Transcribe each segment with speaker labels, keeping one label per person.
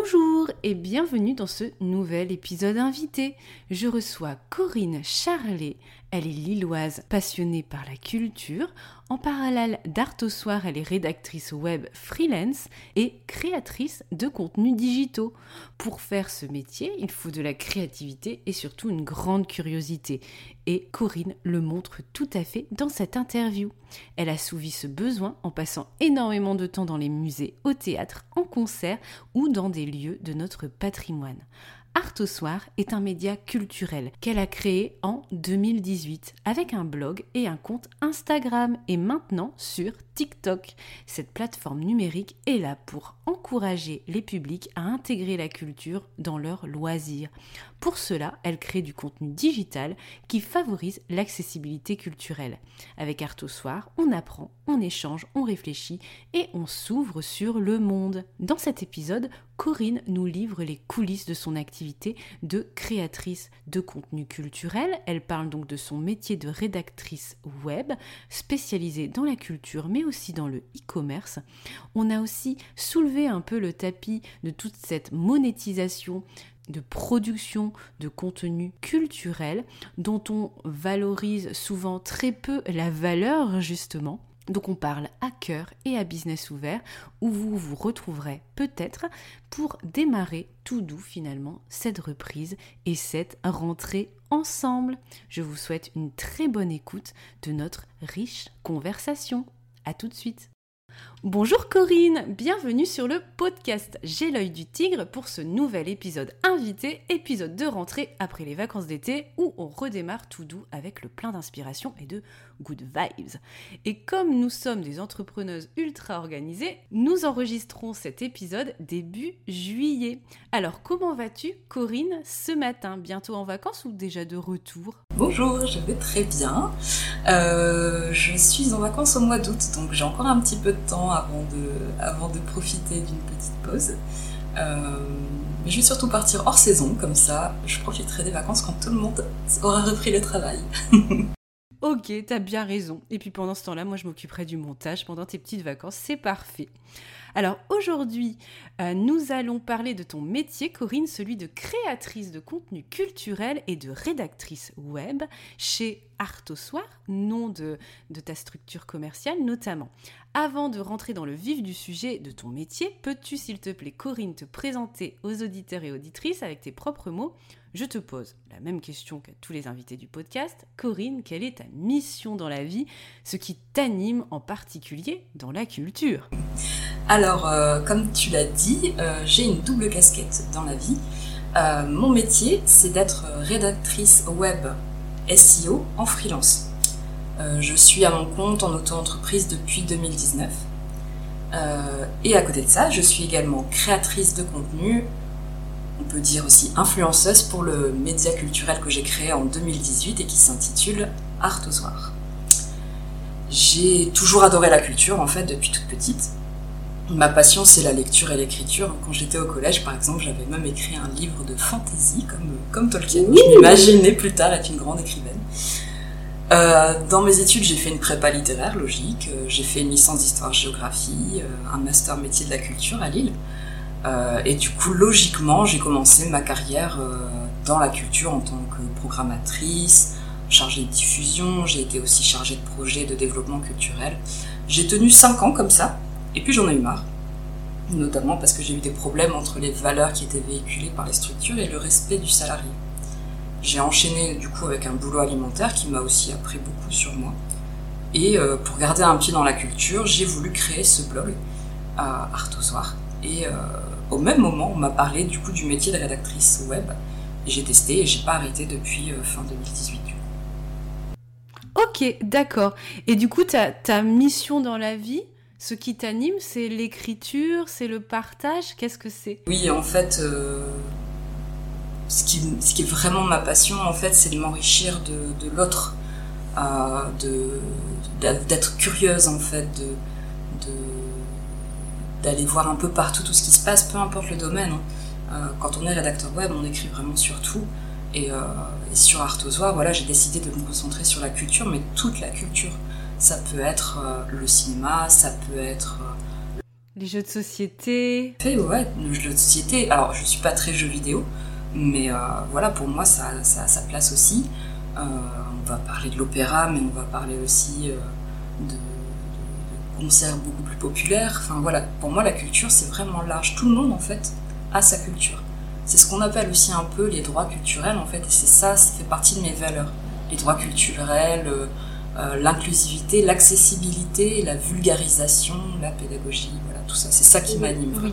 Speaker 1: Bonjour et bienvenue dans ce nouvel épisode invité. Je reçois Corinne Charlet. Elle est lilloise passionnée par la culture. En parallèle d'Art au soir, elle est rédactrice web freelance et créatrice de contenus digitaux. Pour faire ce métier, il faut de la créativité et surtout une grande curiosité. Et Corinne le montre tout à fait dans cette interview. Elle a souvi ce besoin en passant énormément de temps dans les musées, au théâtre, en concert ou dans des lieux de notre patrimoine. Art au soir est un média culturel qu'elle a créé en 2018 avec un blog et un compte Instagram et maintenant sur TikTok. Cette plateforme numérique est là pour encourager les publics à intégrer la culture dans leurs loisirs. Pour cela, elle crée du contenu digital qui favorise l'accessibilité culturelle. Avec Art au soir, on apprend, on échange, on réfléchit et on s'ouvre sur le monde. Dans cet épisode, Corinne nous livre les coulisses de son activité de créatrice de contenu culturel. Elle parle donc de son métier de rédactrice web spécialisée dans la culture mais aussi dans le e-commerce. On a aussi soulevé un peu le tapis de toute cette monétisation de production de contenu culturel dont on valorise souvent très peu la valeur justement. Donc on parle à cœur et à business ouvert où vous vous retrouverez peut-être pour démarrer tout doux finalement cette reprise et cette rentrée ensemble. Je vous souhaite une très bonne écoute de notre riche conversation. À tout de suite. Bonjour Corinne, bienvenue sur le podcast J'ai l'œil du tigre pour ce nouvel épisode invité, épisode de rentrée après les vacances d'été où on redémarre tout doux avec le plein d'inspiration et de good vibes. Et comme nous sommes des entrepreneuses ultra organisées, nous enregistrons cet épisode début juillet. Alors comment vas-tu Corinne ce matin? Bientôt en vacances ou déjà de retour?
Speaker 2: Bonjour, je vais très bien. Euh, je suis en vacances au mois d'août donc j'ai encore un petit peu de temps avant de, profiter d'une petite pause. Euh, je vais surtout partir hors saison, comme ça je profiterai des vacances quand tout le monde aura repris le travail.
Speaker 1: ok, t'as bien raison. Et puis pendant ce temps-là, moi je m'occuperai du montage pendant tes petites vacances, c'est parfait. Alors aujourd'hui, euh, nous allons parler de ton métier, Corinne, celui de créatrice de contenu culturel et de rédactrice web chez Art au Soir, nom de ta structure commerciale notamment. Avant de rentrer dans le vif du sujet de ton métier, peux-tu, s'il te plaît, Corinne, te présenter aux auditeurs et auditrices avec tes propres mots? Je te pose la même question qu'à tous les invités du podcast. Corinne, quelle est ta mission dans la vie? Ce qui t'anime en particulier dans la culture?
Speaker 2: Alors, euh, comme tu l'as dit, euh, j'ai une double casquette dans la vie. Euh, mon métier, c'est d'être rédactrice web SEO en freelance. Euh, je suis à mon compte en auto-entreprise depuis 2019. Euh, et à côté de ça, je suis également créatrice de contenu, on peut dire aussi influenceuse pour le média culturel que j'ai créé en 2018 et qui s'intitule Art au soir. J'ai toujours adoré la culture en fait depuis toute petite. Ma passion c'est la lecture et l'écriture. Quand j'étais au collège par exemple, j'avais même écrit un livre de fantasy comme, comme Tolkien. Je m'imaginais plus tard être une grande écrivaine. Euh, dans mes études, j'ai fait une prépa littéraire, logique. Euh, j'ai fait une licence d'histoire-géographie, euh, un master métier de la culture à Lille. et du coup, logiquement, j'ai commencé ma carrière dans la culture en tant que programmatrice, chargée de diffusion. J'ai été aussi chargée de projet de développement culturel. J'ai tenu 5 ans comme ça, et puis j'en ai eu marre. Notamment parce que j'ai eu des problèmes entre les valeurs qui étaient véhiculées par les structures et le respect du salarié. J'ai enchaîné du coup avec un boulot alimentaire qui m'a aussi appris beaucoup sur moi. Et euh, pour garder un pied dans la culture, j'ai voulu créer ce blog à Artosoir. Et euh, au même moment, on m'a parlé du coup du métier de rédactrice web. J'ai testé et j'ai pas arrêté depuis euh, fin 2018.
Speaker 1: Ok, d'accord. Et du coup, ta, ta mission dans la vie, ce qui t'anime, c'est l'écriture, c'est le partage? Qu'est-ce que c'est?
Speaker 2: Oui, en fait, ce qui, ce qui est vraiment ma passion, en fait, c'est de m'enrichir de, de l'autre, euh, d'être curieuse, en fait, de d'aller voir un peu partout tout ce qui se passe, peu importe le domaine. Hein. Euh, quand on est rédacteur web, on écrit vraiment sur tout. Et, euh, et sur Artozoa, voilà, j'ai décidé de me concentrer sur la culture, mais toute la culture. Ça peut être le cinéma, ça peut être
Speaker 1: les jeux de société.
Speaker 2: Ouais, les jeux de société. Alors, je suis pas très jeu vidéo, mais euh, voilà, pour moi, ça, ça a sa place aussi. Euh, on va parler de l'opéra, mais on va parler aussi euh, de, de, concerts beaucoup plus populaires. Enfin voilà, pour moi, la culture, c'est vraiment large. Tout le monde, en fait, a sa culture. C'est ce qu'on appelle aussi un peu les droits culturels, en fait, et c'est ça, ça fait partie de mes valeurs. Les droits culturels, euh, l'inclusivité, l'accessibilité, la vulgarisation, la pédagogie, voilà, tout ça. C'est ça qui m'anime.
Speaker 1: Oui.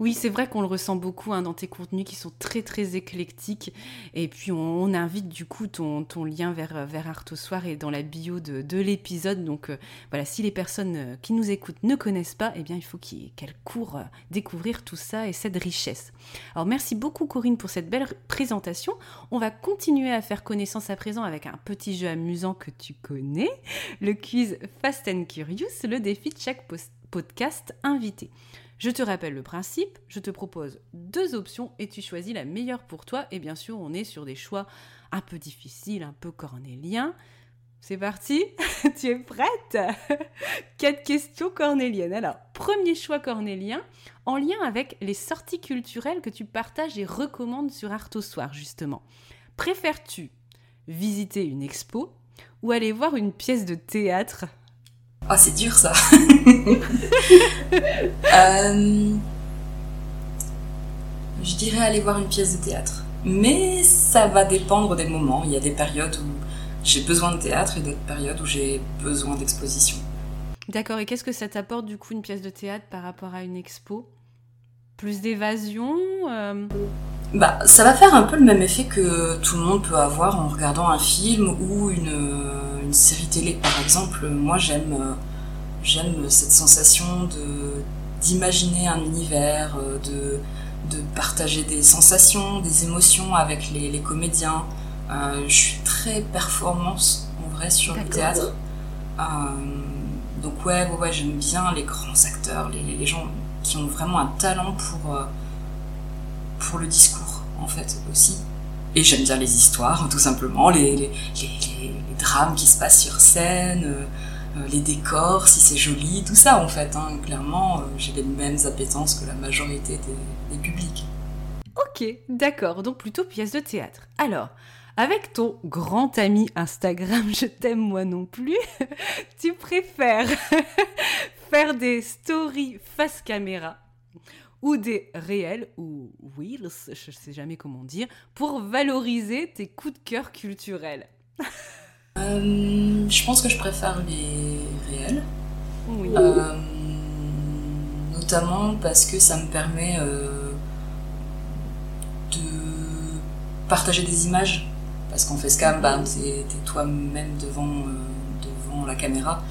Speaker 1: Oui, c'est vrai qu'on le ressent beaucoup hein, dans tes contenus qui sont très très éclectiques. Et puis on, invite du coup ton, ton, lien vers, vers Art au Soir et dans la bio de, de l'épisode. Donc euh, voilà, si les personnes euh, qui nous écoutent ne connaissent pas, eh bien il faut qu'elles courent euh, découvrir tout ça et cette richesse. Alors merci beaucoup Corinne pour cette belle présentation. On va continuer à faire connaissance à présent avec un petit jeu amusant que tu connais, le quiz Fast and Curious, le défi de chaque podcast invité. Je te rappelle le principe, je te propose deux options et tu choisis la meilleure pour toi. Et bien sûr, on est sur des choix un peu difficiles, un peu cornéliens. C'est parti Tu es prête Quatre questions cornéliennes. Alors, premier choix cornélien, en lien avec les sorties culturelles que tu partages et recommandes sur Art au Soir, justement. Préfères-tu visiter une expo ou aller voir une pièce de théâtre?
Speaker 2: Ah, c'est dur ça. euh, je dirais aller voir une pièce de théâtre. Mais ça va dépendre des moments. Il y a des périodes où j'ai besoin de théâtre et d'autres périodes où j'ai besoin d'exposition.
Speaker 1: D'accord, et qu'est-ce que ça t'apporte du coup une pièce de théâtre par rapport à une expo? Plus d'évasion euh...
Speaker 2: Bah, ça va faire un peu le même effet que tout le monde peut avoir en regardant un film ou une, une série télé, par exemple. Moi, j'aime j'aime cette sensation de d'imaginer un univers, de, de partager des sensations, des émotions avec les, les comédiens. Euh, je suis très performance en vrai sur le théâtre. Euh, donc ouais, ouais, ouais j'aime bien les grands acteurs, les, les, gens qui ont vraiment un talent pour, euh, pour le discours en fait aussi. Et j'aime bien les histoires, tout simplement, les, drames qui se passent sur scène. les décors, si c'est joli, tout ça en fait. Hein. Clairement, j'ai les mêmes appétences que la majorité des, des publics.
Speaker 1: Ok, d'accord, donc plutôt pièce de théâtre. Alors, avec ton grand ami Instagram, je t'aime moi non plus, tu préfères faire des stories face caméra ou des réels ou reels, je sais jamais comment dire, pour valoriser tes coups de cœur culturels
Speaker 2: euh, Je pense que je préfère les réels.
Speaker 1: Oui.
Speaker 2: Euh, notamment parce que ça me permet euh, de partager des images parce qu'en facecam, bah, t'es toi-même devant, devant la caméra.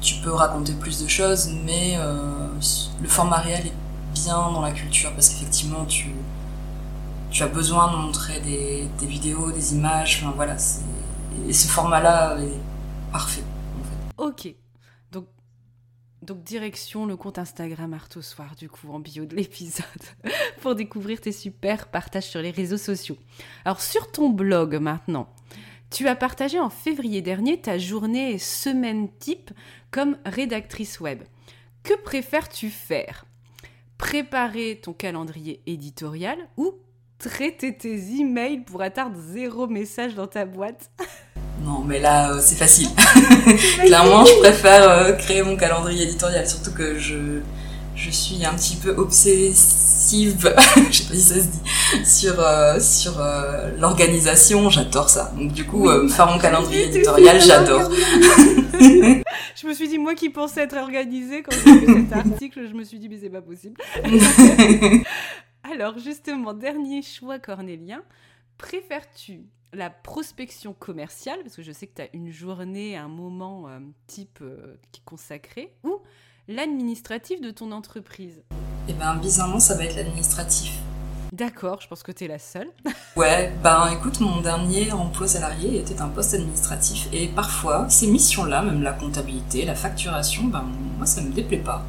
Speaker 2: Tu peux raconter plus de choses, mais le format réel est bien dans la culture parce qu'effectivement, tu, tu as besoin de montrer des, vidéos, des images, enfin voilà. Et ce format-là est parfait.
Speaker 1: Ok. Donc direction le compte Instagram Art Soir du coup en bio de l'épisode pour découvrir tes super partages sur les réseaux sociaux. Alors sur ton blog maintenant, tu as partagé en février dernier ta journée semaine type comme rédactrice web. Que préfères-tu faire? Préparer ton calendrier éditorial ou traiter tes emails pour atteindre zéro message dans ta boîte
Speaker 2: Non, mais là, euh, c'est facile. Clairement, je préfère euh, créer mon calendrier éditorial, surtout que je, je suis un petit peu obsessive, je sais pas si ça se dit, sur, euh, sur l'organisation, j'adore ça. Donc du coup, faire mon calendrier éditorial, j'adore.
Speaker 1: je me suis dit, moi qui pensais être organisée, quand j'ai lu cet article, je me suis dit, mais c'est pas possible. Alors justement, dernier choix cornélien, préfères-tu la prospection commerciale, parce que je sais que tu as une journée, un moment euh, type euh, qui est consacré, ou l'administratif de ton entreprise
Speaker 2: Eh bien, bizarrement, ça va être l'administratif.
Speaker 1: D'accord, je pense que tu es la seule.
Speaker 2: ouais, ben écoute, mon dernier emploi salarié était un poste administratif, et parfois, ces missions-là, même la comptabilité, la facturation, ben moi, ça me déplaît pas.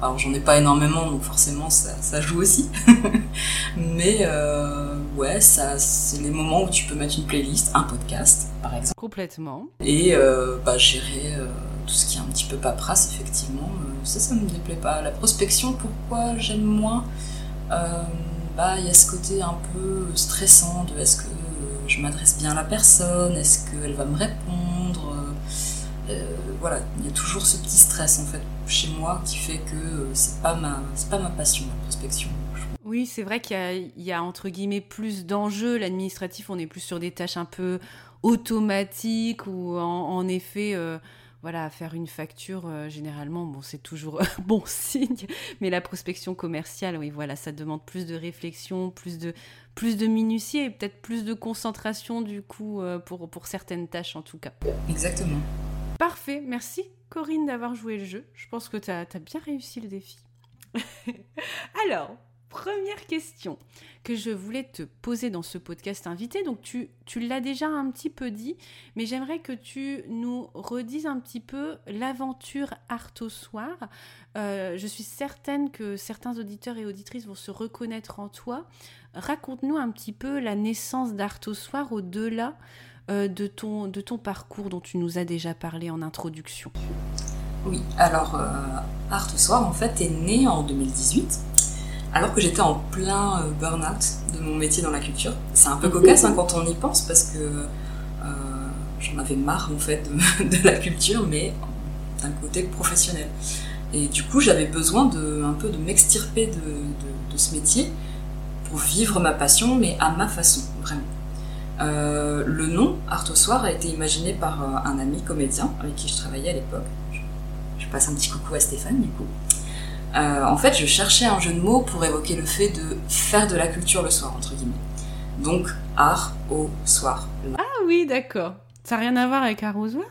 Speaker 2: Alors j'en ai pas énormément, donc forcément ça, joue aussi. Mais euh, ouais, ça, c'est les moments où tu peux mettre une playlist, un podcast par exemple.
Speaker 1: Complètement.
Speaker 2: Et euh, bah, gérer euh, tout ce qui est un petit peu paperasse, effectivement, ça, ça me déplaît pas. La prospection, pourquoi j'aime moins Bah, il y a ce côté un peu stressant de est-ce que je m'adresse bien à la personne, est-ce qu'elle va me répondre voilà, il y a toujours ce petit stress en fait chez moi qui fait que euh, c'est pas ma c'est pas ma passion la prospection.
Speaker 1: Oui, c'est vrai qu'il y, a entre guillemets plus d'enjeux. L'administratif, on est plus sur des tâches un peu automatiques ou en, effet. Euh, voilà, faire une facture, euh, généralement, bon, c'est toujours bon signe, mais la prospection commerciale, oui, voilà, ça demande plus de réflexion, plus de, plus de minutie et peut-être plus de concentration, du coup, pour, pour certaines tâches, en tout cas.
Speaker 2: Exactement.
Speaker 1: Parfait, merci Corinne d'avoir joué le jeu. Je pense que tu as, bien réussi le défi. Alors, première question que je voulais te poser dans ce podcast invité. Donc tu, tu l'as déjà un petit peu dit, mais j'aimerais que tu nous redises un petit peu l'aventure Art au soir. Euh, je suis certaine que certains auditeurs et auditrices vont se reconnaître en toi. Raconte-nous un petit peu la naissance d'Art au soir au-delà euh, de, ton, de ton parcours dont tu nous as déjà parlé en introduction
Speaker 2: Oui, alors euh, Art Soir en fait est né en 2018 alors que j'étais en plein euh, burn-out de mon métier dans la culture. C'est un peu cocasse hein, quand on y pense parce que euh, j'en avais marre en fait de, la culture mais d'un côté professionnel. Et du coup j'avais besoin de, un peu de m'extirper de, de ce métier pour vivre ma passion mais à ma façon, vraiment. Euh, le nom Art au Soir a été imaginé par un ami comédien avec qui je travaillais à l'époque. Je, passe un petit coucou à Stéphane du coup. Euh, en fait, je cherchais un jeu de mots pour évoquer le fait de faire de la culture le soir, entre guillemets. Donc, art au soir.
Speaker 1: Ah oui, d'accord. Ça n'a rien à voir avec art au soir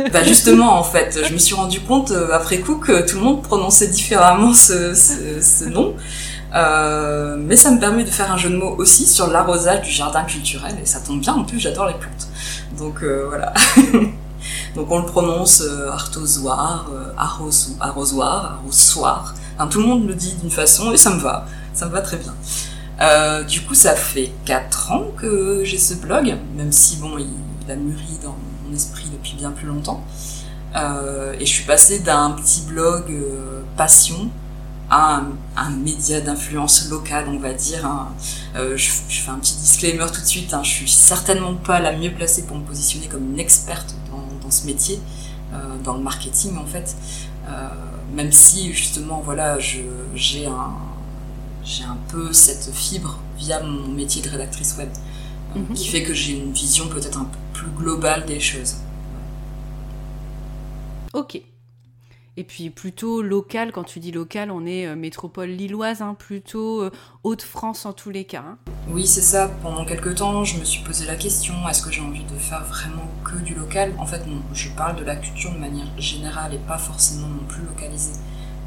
Speaker 2: bah justement, en fait, je me suis rendu compte après coup que tout le monde prononçait différemment ce, ce nom. Euh, mais ça me permet de faire un jeu de mots aussi sur l'arrosage du jardin culturel, et ça tombe bien, en plus j'adore les plantes. Donc euh, voilà. Donc on le prononce euh, artosoir, euh, arrosoir, arrosoir. Tout le monde le dit d'une façon, et ça me va. Ça me va très bien. Euh, du coup, ça fait 4 ans que j'ai ce blog, même si bon, il, a mûri dans mon esprit depuis bien plus longtemps. et je suis passée d'un petit blog passion à un, média d'influence locale, on va dire. Je, fais un petit disclaimer tout de suite, hein. je suis certainement pas la mieux placée pour me positionner comme une experte dans, ce métier, dans le marketing en fait. même si justement, voilà, j'ai un, j'ai un peu cette fibre via mon métier de rédactrice web, euh, mhm. qui fait que j'ai une vision peut-être un peu plus globale des choses.
Speaker 1: Ok. Et puis plutôt local, quand tu dis local, on est euh, métropole lilloise, hein, plutôt euh, Haute-France en tous les cas. Hein.
Speaker 2: Oui, c'est ça. Pendant quelques temps, je me suis posé la question, est-ce que j'ai envie de faire vraiment que du local? En fait, non, je parle de la culture de manière générale et pas forcément non plus localisée.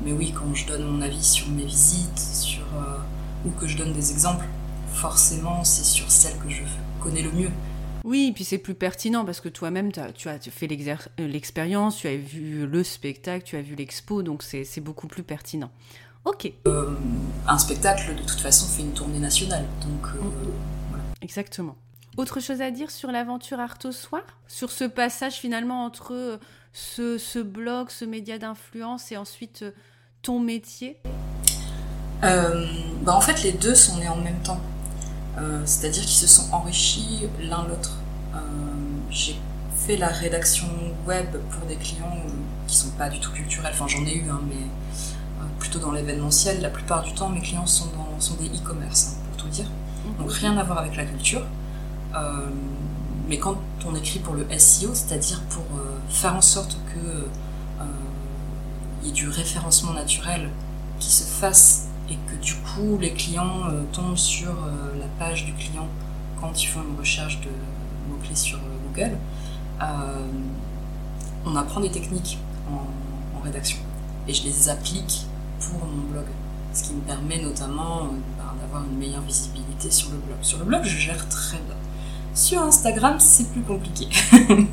Speaker 2: Mais oui, quand je donne mon avis sur mes visites, sur, euh, ou que je donne des exemples, forcément, c'est sur celle que je connais le mieux.
Speaker 1: Oui, et puis c'est plus pertinent parce que toi-même, tu as fait euh, l'expérience, tu as vu le spectacle, tu as vu l'expo, donc c'est beaucoup plus pertinent. Ok.
Speaker 2: Euh, un spectacle, de toute façon, fait une tournée nationale, donc voilà.
Speaker 1: Exactement. Autre chose à dire sur l'aventure Art au soir? Sur ce passage finalement entre ce, ce blog, ce média d'influence et ensuite ton métier?
Speaker 2: Euh, bah En fait, les deux sont nés en même temps. Euh, c'est-à-dire qu'ils se sont enrichis l'un l'autre. Euh, j'ai fait la rédaction web pour des clients qui sont pas du tout culturels. Enfin, j'en ai eu, hein, mais plutôt dans l'événementiel. La plupart du temps, mes clients sont, dans, sont des e-commerce, hein, pour tout dire. Donc, mhm. rien à voir avec la culture. mais quand on écrit pour le SEO, c'est-à-dire pour faire en sorte que il y ait du référencement naturel qui se fasse et que du coup les clients euh, tombent sur euh, la page du client quand ils font une recherche de mots-clés sur euh, Google, on apprend des techniques en, rédaction et je les applique pour mon blog, ce qui me permet notamment ben, d'avoir une meilleure visibilité sur le blog. Sur le blog, je gère très bien. Sur Instagram, c'est plus compliqué.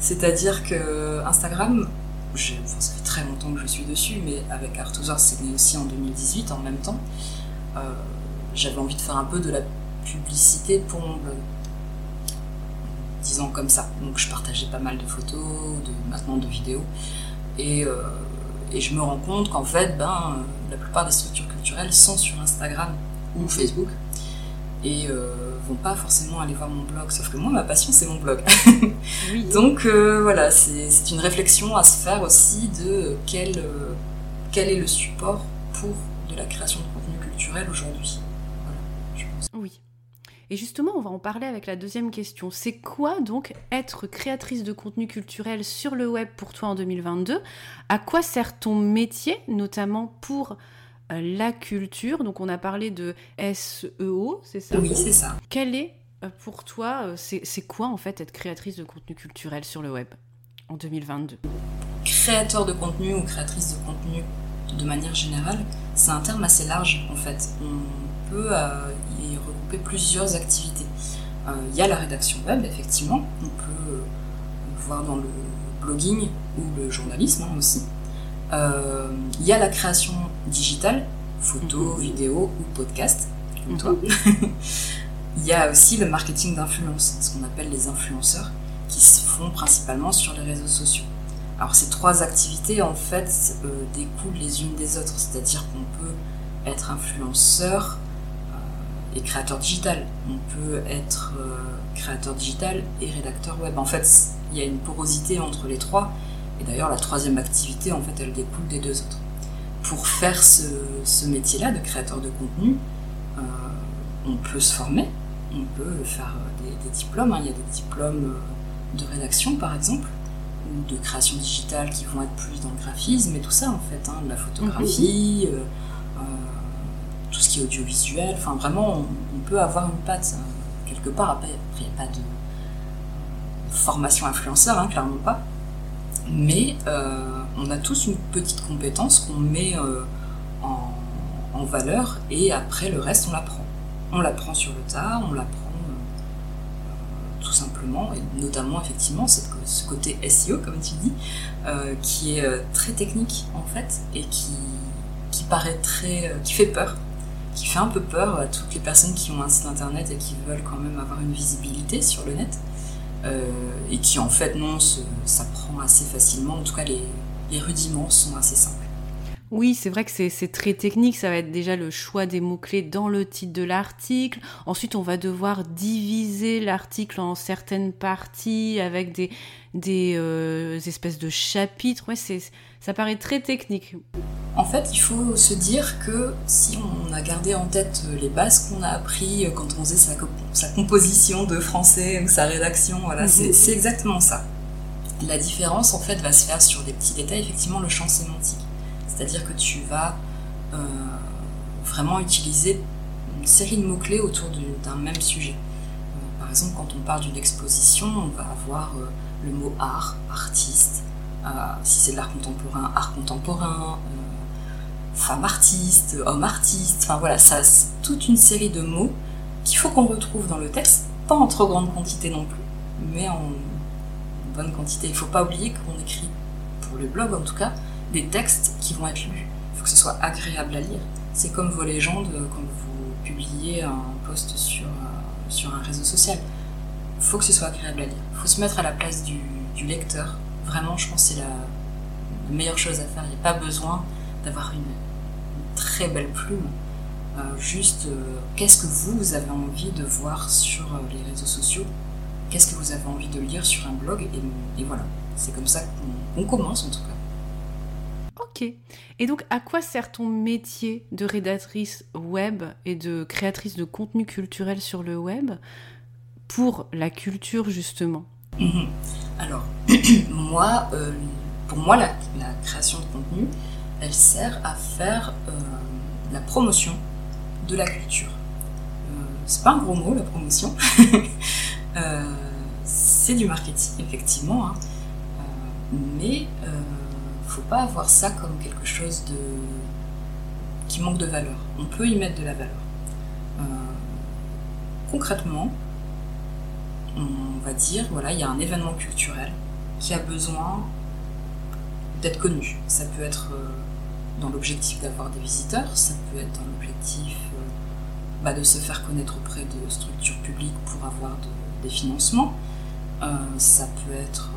Speaker 2: C'est-à-dire que Instagram, ça fait très longtemps que je suis dessus, mais avec Arthur, c'est né aussi en 2018 en même temps. Euh, j'avais envie de faire un peu de la publicité pour mon blog. Disons comme ça. Donc je partageais pas mal de photos, de, maintenant de vidéos. Et, euh, et je me rends compte qu'en fait, ben, la plupart des structures culturelles sont sur Instagram ou Facebook. Et euh, vont pas forcément aller voir mon blog. Sauf que moi, ma passion, c'est mon blog. Donc euh, voilà, c'est une réflexion à se faire aussi de quel, euh, quel est le support pour de la création de contenu culturel aujourd'hui.
Speaker 1: oui. Et justement, on va en parler avec la deuxième question. C'est quoi donc être créatrice de contenu culturel sur le web pour toi en 2022 À quoi sert ton métier, notamment pour la culture. Donc on a parlé de SEO, c'est ça?
Speaker 2: Oui, c'est ça.
Speaker 1: Quel est euh, pour toi, euh, c'est quoi en fait être créatrice de contenu culturel sur le web en 2022
Speaker 2: Créateur de contenu ou créatrice de contenu de manière générale, c'est un terme assez large en fait. On peut y regrouper plusieurs activités. Il y a la rédaction web, effectivement, on peut voir dans le blogging ou le journalisme hein, aussi. Euh, il y a la création digitale, photo, mhm. vidéo ou podcast, comme toi. Mhm. Il y a aussi le marketing d'influence, ce qu'on appelle les influenceurs, qui se font principalement sur les réseaux sociaux. Alors ces trois activités en fait euh, découlent les unes des autres, c'est-à-dire qu'on peut être influenceur euh, et créateur digital, on peut être créateur digital et rédacteur web. En fait, il y a une porosité entre les trois et d'ailleurs, la troisième activité, en fait, elle découle des deux autres. Pour faire ce, métier-là de créateur de contenu, euh, on peut se former, on peut faire des, diplômes. Hein. Il y a des diplômes euh, de rédaction, par exemple, ou de création digitale qui vont être plus dans le graphisme et tout ça, en fait, hein, de la photographie, mhm. euh, tout ce qui est audiovisuel. Enfin, vraiment, on, peut avoir une patte quelque part. Après, il n'y a pas de formation influenceur, hein, clairement pas mais euh, on a tous une petite compétence qu'on met euh, en, valeur et après le reste on l'apprend. On l'apprend sur le tas, on l'apprend euh, tout simplement et notamment effectivement ce côté SEO comme tu dis qui est très technique en fait et qui, qui paraît très qui fait peur qui fait un peu peur à toutes les personnes qui ont un site internet et qui veulent quand même avoir une visibilité sur le net et qui en fait non s'apprend assez facilement. En tout cas, les rudiments sont assez simples.
Speaker 1: Oui, c'est vrai que c'est très technique. Ça va être déjà le choix des mots-clés dans le titre de l'article. Ensuite, on va devoir diviser l'article en certaines parties avec des, euh, espèces de chapitres. Ça paraît très technique.
Speaker 2: En fait, il faut se dire que si on a gardé en tête les bases qu'on a appris quand on faisait sa, sa, composition de français ou sa rédaction, voilà, mhm. c'est exactement ça. La différence, en fait, va se faire sur des petits détails, effectivement, le champ sémantique. C'est-à-dire que tu vas euh, vraiment utiliser une série de mots-clés autour d'un même sujet. Euh, par exemple, quand on parle d'une exposition, on va avoir euh, le mot art, artiste. Si c'est de l'art contemporain, art contemporain, femme artiste, homme artiste. Enfin voilà, ça, toute une série de mots qu'il faut qu'on retrouve dans le texte, pas en trop grande quantité non plus, mais en bonne quantité. Il ne faut pas oublier qu'on écrit, pour le blog en tout cas, des textes qui vont être lus. Il faut que ce soit agréable à lire. C'est comme vos légendes quand vous publiez un post sur, euh, sur un réseau social. Il faut que ce soit agréable à lire. Il faut se mettre à la place du lecteur. Vraiment, je pense que c'est la, meilleure chose à faire. Il n'y a pas besoin d'avoir une, très belle plume. Euh, juste, euh, qu'est-ce que vous, avez envie de voir sur les réseaux sociaux? Qu'est-ce que vous avez envie de lire sur un blog? Et, et voilà, c'est comme ça qu'on commence en tout cas.
Speaker 1: Ok. Et donc, à quoi sert ton métier de rédactrice web et de créatrice de contenu culturel sur le web? Pour la culture, justement
Speaker 2: mhm. Alors, moi, euh, pour moi, la, création de contenu, elle sert à faire euh, la promotion de la culture. Euh, c'est pas un gros mot, la promotion. c'est du marketing, effectivement. Hein. mais faut pas avoir ça comme quelque chose qui manque de valeur. On peut y mettre de la valeur. Concrètement, on va dire, voilà, il y a un événement culturel qui a besoin d'être connu. Ça peut être euh, dans l'objectif d'avoir des visiteurs, ça peut être dans l'objectif euh, bah, de se faire connaître auprès de structures publiques pour avoir des financements. ça peut être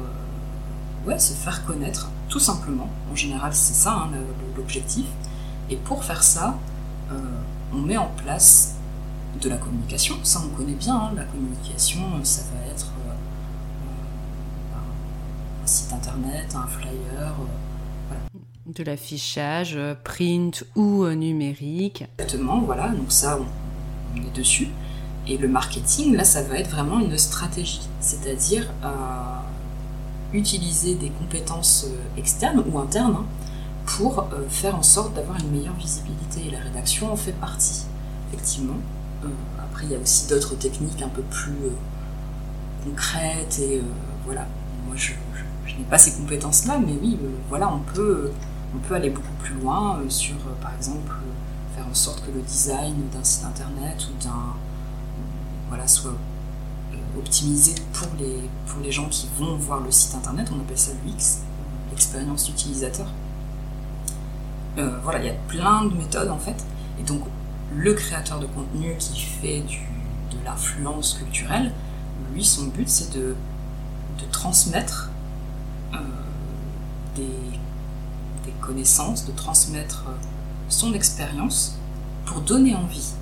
Speaker 2: ouais, se faire connaître tout simplement. En général, c'est ça hein, l'objectif. Et pour faire ça, euh, on met en place de la communication. Ça, on connaît bien. Hein, la communication, ça va être euh, euh, un site internet, un flyer.
Speaker 1: De l'affichage, print ou numérique.
Speaker 2: Exactement, voilà. Donc ça, on, est dessus. Et le marketing, là, ça va être vraiment une stratégie. C'est-à-dire utiliser des compétences euh, externes ou internes hein, pour euh, faire en sorte d'avoir une meilleure visibilité. Et la rédaction en fait partie, effectivement. Euh, après, il y a aussi d'autres techniques un peu plus concrètes et voilà. Moi, je, n'ai pas ces compétences-là, mais oui, voilà, on peut, on peut aller beaucoup plus loin sur, par exemple, faire en sorte que le design d'un site internet ou d'un voilà soit optimisé pour les, pour les gens qui vont voir le site internet. On appelle ça l'UX, l'expérience utilisateur. Euh, voilà, il y a plein de méthodes en fait. Et donc, le créateur de contenu qui fait de l'influence culturelle, lui, son but, c'est de, transmettre euh, des, connaissances, de transmettre son expérience pour donner envie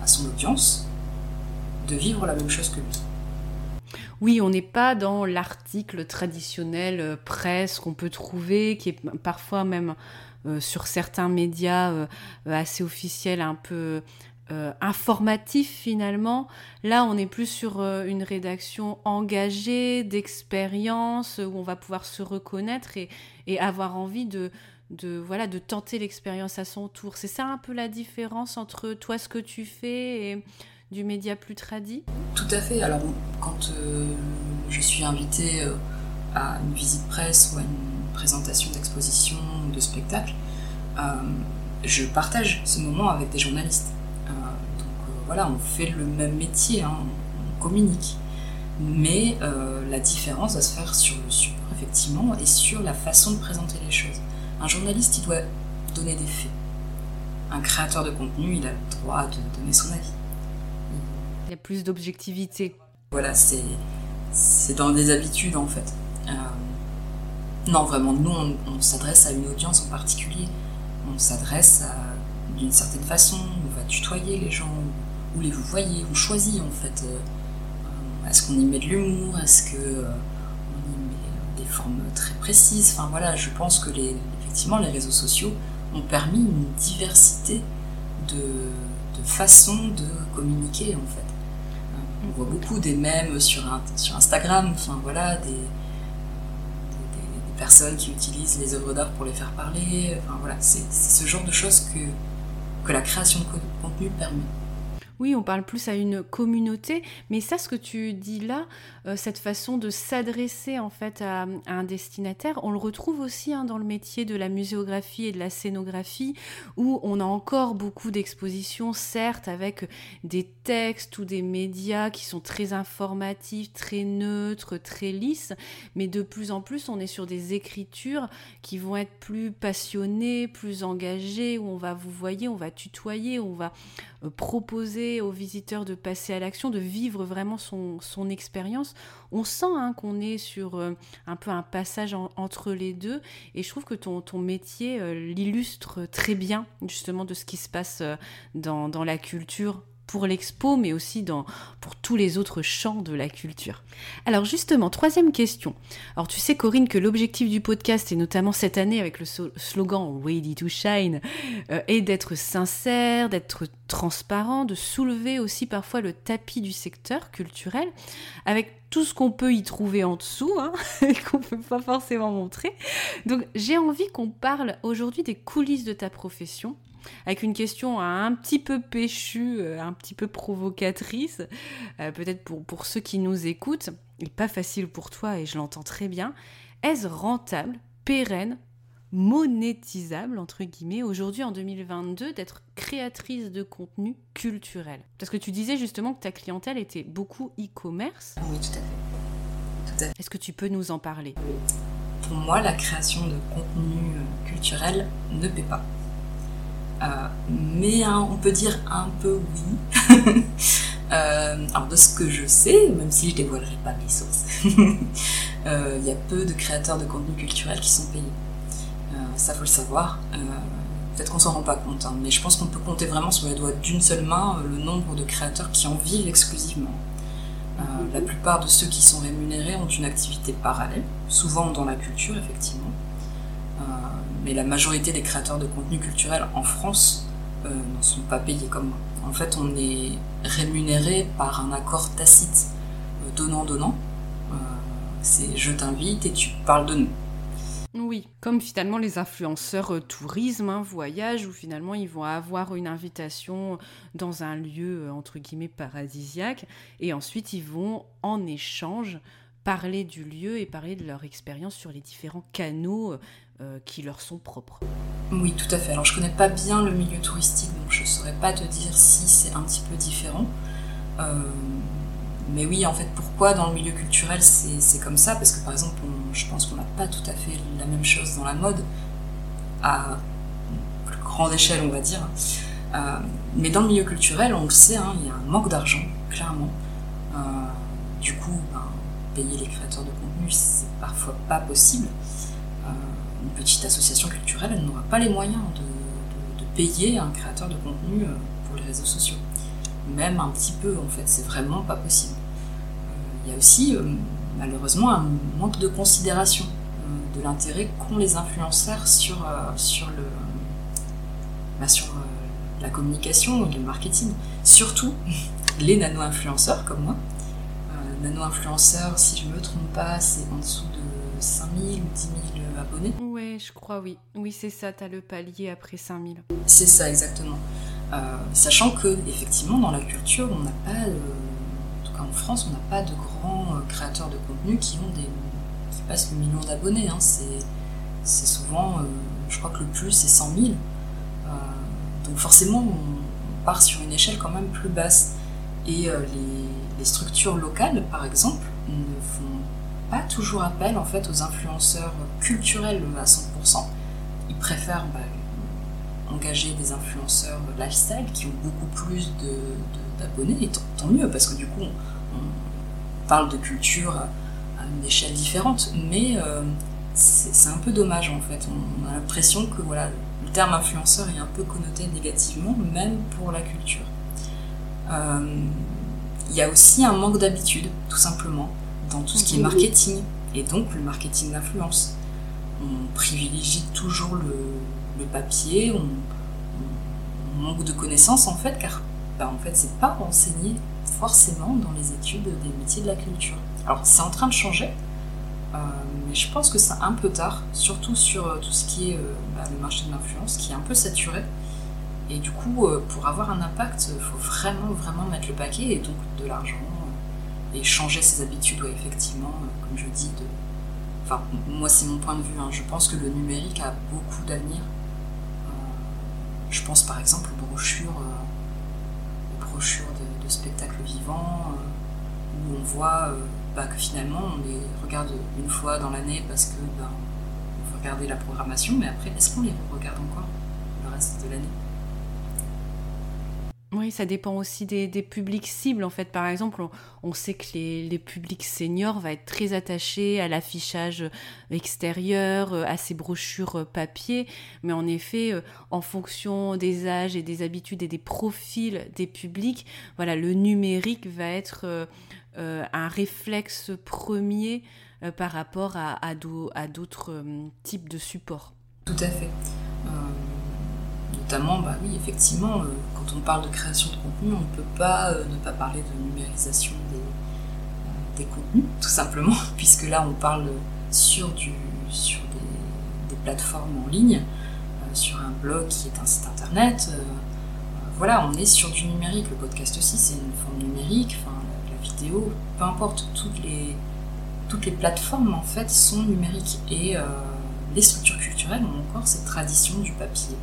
Speaker 2: à son audience de vivre la même chose que lui.
Speaker 1: Oui, on n'est pas dans l'article traditionnel euh, presse qu'on peut trouver, qui est parfois même euh, sur certains médias euh, assez officiels, un peu informatif finalement. Là, on est plus sur une rédaction engagée, d'expérience, où on va pouvoir se reconnaître et, avoir envie de, voilà, de tenter l'expérience à son tour. C'est ça un peu la différence entre toi, ce que tu fais et du média plus tradit?
Speaker 2: Tout à fait. Alors, quand euh, je suis invitée euh, à une visite presse ou à une présentation d'exposition de spectacle, euh, je partage ce moment avec des journalistes. donc voilà, on fait le même métier, hein, on, communique. Mais la différence va se faire sur le support, effectivement, et sur la façon de présenter les choses. Un journaliste, il doit donner des faits. Un créateur de contenu, il a le droit de donner son avis
Speaker 1: plus d'objectivité.
Speaker 2: Voilà, c'est, c'est dans des habitudes en fait. Non, vraiment, nous, on, s'adresse à une audience en particulier. On s'adresse d'une certaine façon, on va tutoyer les gens, ou les vous voyez, on choisit en fait. Est-ce qu'on y met de l'humour Est-ce que on y met des formes très précises Enfin voilà, je pense que les, effectivement les réseaux sociaux ont permis une diversité de, de façons de communiquer en fait. On voit beaucoup des mèmes sur, sur Instagram, enfin voilà, des, personnes qui utilisent les œuvres d'art pour les faire parler. Enfin voilà, c'est ce genre de choses que, que la création de contenu permet.
Speaker 1: Oui, on parle plus à une communauté, mais ça, ce que tu dis là, euh, cette façon de s'adresser en fait à, un destinataire, on le retrouve aussi hein, dans le métier de la muséographie et de la scénographie, où on a encore beaucoup d'expositions, certes, avec des textes ou des médias qui sont très informatifs, très neutres, très lisses, mais de plus en plus, on est sur des écritures qui vont être plus passionnées, plus engagées, où on va vous voyez, on va tutoyer, on va proposer aux visiteurs de passer à l'action, de vivre vraiment son, son expérience. On sent hein, qu'on est sur euh, un peu un passage entre les deux et je trouve que ton, ton métier euh, l'illustre très bien justement de ce qui se passe dans, dans la culture pour l'expo, mais aussi dans, pour tous les autres champs de la culture. Alors justement, troisième question. Alors tu sais Corinne que l'objectif du podcast, et notamment cette année avec le slogan Ready to Shine, euh, est d'être sincère, d'être transparent, de soulever aussi parfois le tapis du secteur culturel, avec tout ce qu'on peut y trouver en dessous, hein, et qu'on ne peut pas forcément montrer. Donc j'ai envie qu'on parle aujourd'hui des coulisses de ta profession, avec une question un petit peu péchue, euh, un petit peu provocatrice, euh, peut-être pour, pour ceux qui nous écoutent, et pas facile pour toi, et je l'entends très bien. Est-ce rentable, pérenne, monétisable, entre guillemets, aujourd'hui en 2022, d'être créatrice de contenu culturel? Parce que tu disais justement que ta clientèle était beaucoup e-commerce.
Speaker 2: Oui, tout à fait.
Speaker 1: Est-ce que tu peux nous en parler?
Speaker 2: Pour moi, la création de contenu euh, culturel ne paie pas. Euh, mais hein, on peut dire un peu oui. Euh, alors de ce que je sais, même si je dévoilerai pas mes sources, euh, il y a peu de créateurs de contenu culturel qui sont payés. ça faut le savoir. Peut-être qu'on s'en rend pas compte, hein, mais je pense qu'on peut compter vraiment sur les doigts d'une seule main le nombre de créateurs qui en vivent exclusivement. la plupart de ceux qui sont rémunérés ont une activité parallèle, souvent dans la culture effectivement, mais la majorité des créateurs de contenu culturel en France euh, n'en sont pas payés comme moi. En fait, on est rémunéré par un accord tacite euh, donnant-donnant. Euh, c'est je t'invite et tu parles de nous.
Speaker 1: Oui, comme finalement les influenceurs tourisme, hein, voyage, où finalement ils vont avoir une invitation dans un lieu entre guillemets paradisiaque, et ensuite ils vont en échange parler du lieu et parler de leur expérience sur les différents canaux euh, qui leur sont propres.
Speaker 2: Oui, tout à fait. Alors je connais pas bien le milieu touristique, donc je saurais pas te dire si c'est un petit peu différent. Euh, mais oui, en fait, pourquoi dans le milieu culturel c'est comme ça? Parce que par exemple, je pense qu'on n'a pas tout à fait la même chose dans la mode, à plus grande échelle, on va dire. Euh, mais dans le milieu culturel, on le sait, hein, il y a un manque d'argent, clairement. du coup, ben, payer les créateurs de contenu, c'est parfois pas possible petite association culturelle, elle n'aura pas les moyens de, payer un créateur de contenu euh, pour les réseaux sociaux. Même un petit peu, en fait, c'est vraiment pas possible. Euh, il y a aussi, euh, malheureusement, un manque de considération de l'intérêt qu'ont les influenceurs sur, sur, le, bah, sur la communication et le marketing. Surtout les nano-influenceurs comme moi. nano-influenceurs, si je ne me trompe pas, c'est en dessous de 5000 ou 10 000 abonnés.
Speaker 1: Ouais, je crois, oui. Oui, c'est ça, tu as le palier après 5000.
Speaker 2: C'est ça, exactement. Euh, sachant que, effectivement, dans la culture, on n'a pas, euh, en tout cas en France, on n'a pas de grands euh, créateurs de contenu qui ont des qui passent le million d'abonnés. Hein. C'est souvent, je crois que le plus, c'est 100 000. donc forcément, on, part sur une échelle quand même plus basse. Et les, les structures locales, par exemple, ne font pas toujours appel en fait aux influenceurs culturels à 100%. Ils préfèrent bah, engager des influenceurs lifestyle qui ont beaucoup plus d'abonnés, de, et tant, mieux parce que du coup on, parle de culture à une échelle différente, mais c'est un peu dommage en fait. On, a l'impression que voilà, le terme influenceur est un peu connoté négativement, même pour la culture. Il y a aussi un manque d'habitude, tout simplement, dans tout ce qui est marketing, et donc le marketing d'influence. On privilégie toujours le, papier, on, manque de connaissances en fait, car bah, en fait c'est pas enseigné forcément dans les études des métiers de la culture. Alors c'est en train de changer, euh, mais je pense que c'est un peu tard, surtout sur euh, tout ce qui est euh, bah, le marché de l'influence, qui est un peu saturé. Et du coup, pour avoir un impact, il faut vraiment, vraiment mettre le paquet et donc de l'argent et changer ses habitudes, effectivement, comme je dis. De... Enfin, moi, c'est mon point de vue. Hein. Je pense que le numérique a beaucoup d'avenir. je pense par exemple aux brochures, aux brochures de, spectacles vivants, où on voit bah, que finalement on les regarde une fois dans l'année parce que ben, on veut regarder la programmation, mais après, est-ce qu'on les regarde encore le reste de l'année?
Speaker 1: Oui, ça dépend aussi des, publics cibles. En fait, par exemple, on, sait que les, publics seniors vont être très attachés à l'affichage extérieur, euh, à ces brochures euh, papier. Mais en effet, euh, en fonction des âges et des habitudes et des profils des publics, voilà, le numérique va être un réflexe premier par rapport à, à d'autres types de supports.
Speaker 2: Tout à fait. Notamment, bah oui, effectivement, quand on parle de création de contenu, on ne peut pas ne pas parler de numérisation des, des, contenus, tout simplement, puisque là, on parle sur, du, sur des, plateformes en ligne, sur un blog qui est un site internet. voilà, on est sur du numérique. Le podcast aussi, c'est une forme numérique. Enfin, vidéo, peu importe, toutes les, toutes les plateformes en fait sont numériques et euh, les structures culturelles ont encore cette tradition du papier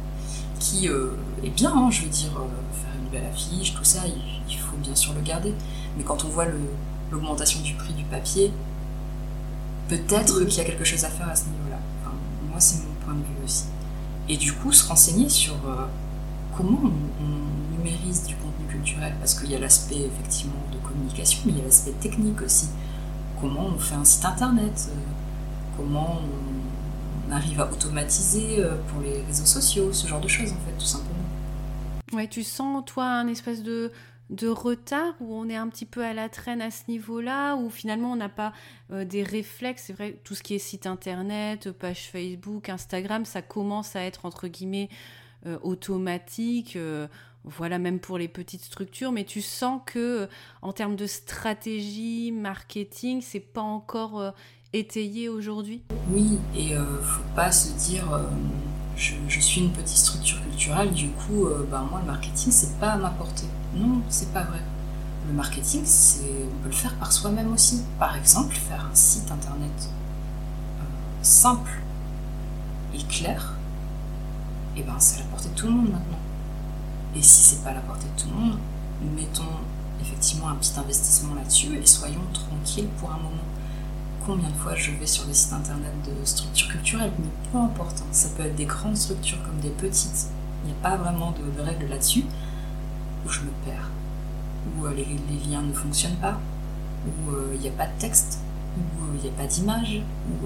Speaker 2: qui euh, est bien, hein, je veux dire, euh, faire une belle affiche, tout ça, il, faut bien sûr le garder. Mais quand on voit l'augmentation du prix du papier, peut-être qu'il y a quelque chose à faire à ce niveau-là. moi, c'est mon point de vue aussi. Et du coup, se renseigner sur comment on, numérise du contenu culturel, parce qu'il y a l'aspect effectivement de communication, mais il y a l'aspect technique aussi. Comment on fait un site internet, euh, comment on arrive à automatiser euh, pour les réseaux sociaux, ce genre de choses en fait, tout simplement.
Speaker 1: Ouais, tu sens toi un espèce de, de retard où on est un petit peu à la traîne à ce niveau-là, où finalement on n'a pas euh, des réflexes? C'est vrai, tout ce qui est site internet, page Facebook, Instagram, ça commence à être entre guillemets euh, automatique, voilà, même pour les petites structures, mais tu sens que en termes de stratégie, marketing, c'est pas encore étayé aujourd'hui?
Speaker 2: Oui, et faut pas se dire je, suis une petite structure culturelle, du coup, bah, moi le marketing c'est pas à ma portée. Non, c'est pas vrai. Le marketing, c'est, on peut le faire par soi-même aussi. Par exemple, faire un site internet simple et clair et eh ben c'est à la portée de tout le monde maintenant. Et si c'est pas à la portée de tout le monde, mettons effectivement un petit investissement là-dessus et soyons tranquilles pour un moment. Combien de fois je vais sur des sites internet de structures culturelles, mais peu importe, hein. ça peut être des grandes structures comme des petites, il n'y a pas vraiment de, règles là-dessus, où je me perds, où euh, les, liens ne fonctionnent pas, où euh, il n'y a pas de texte, où il n'y a pas d'image.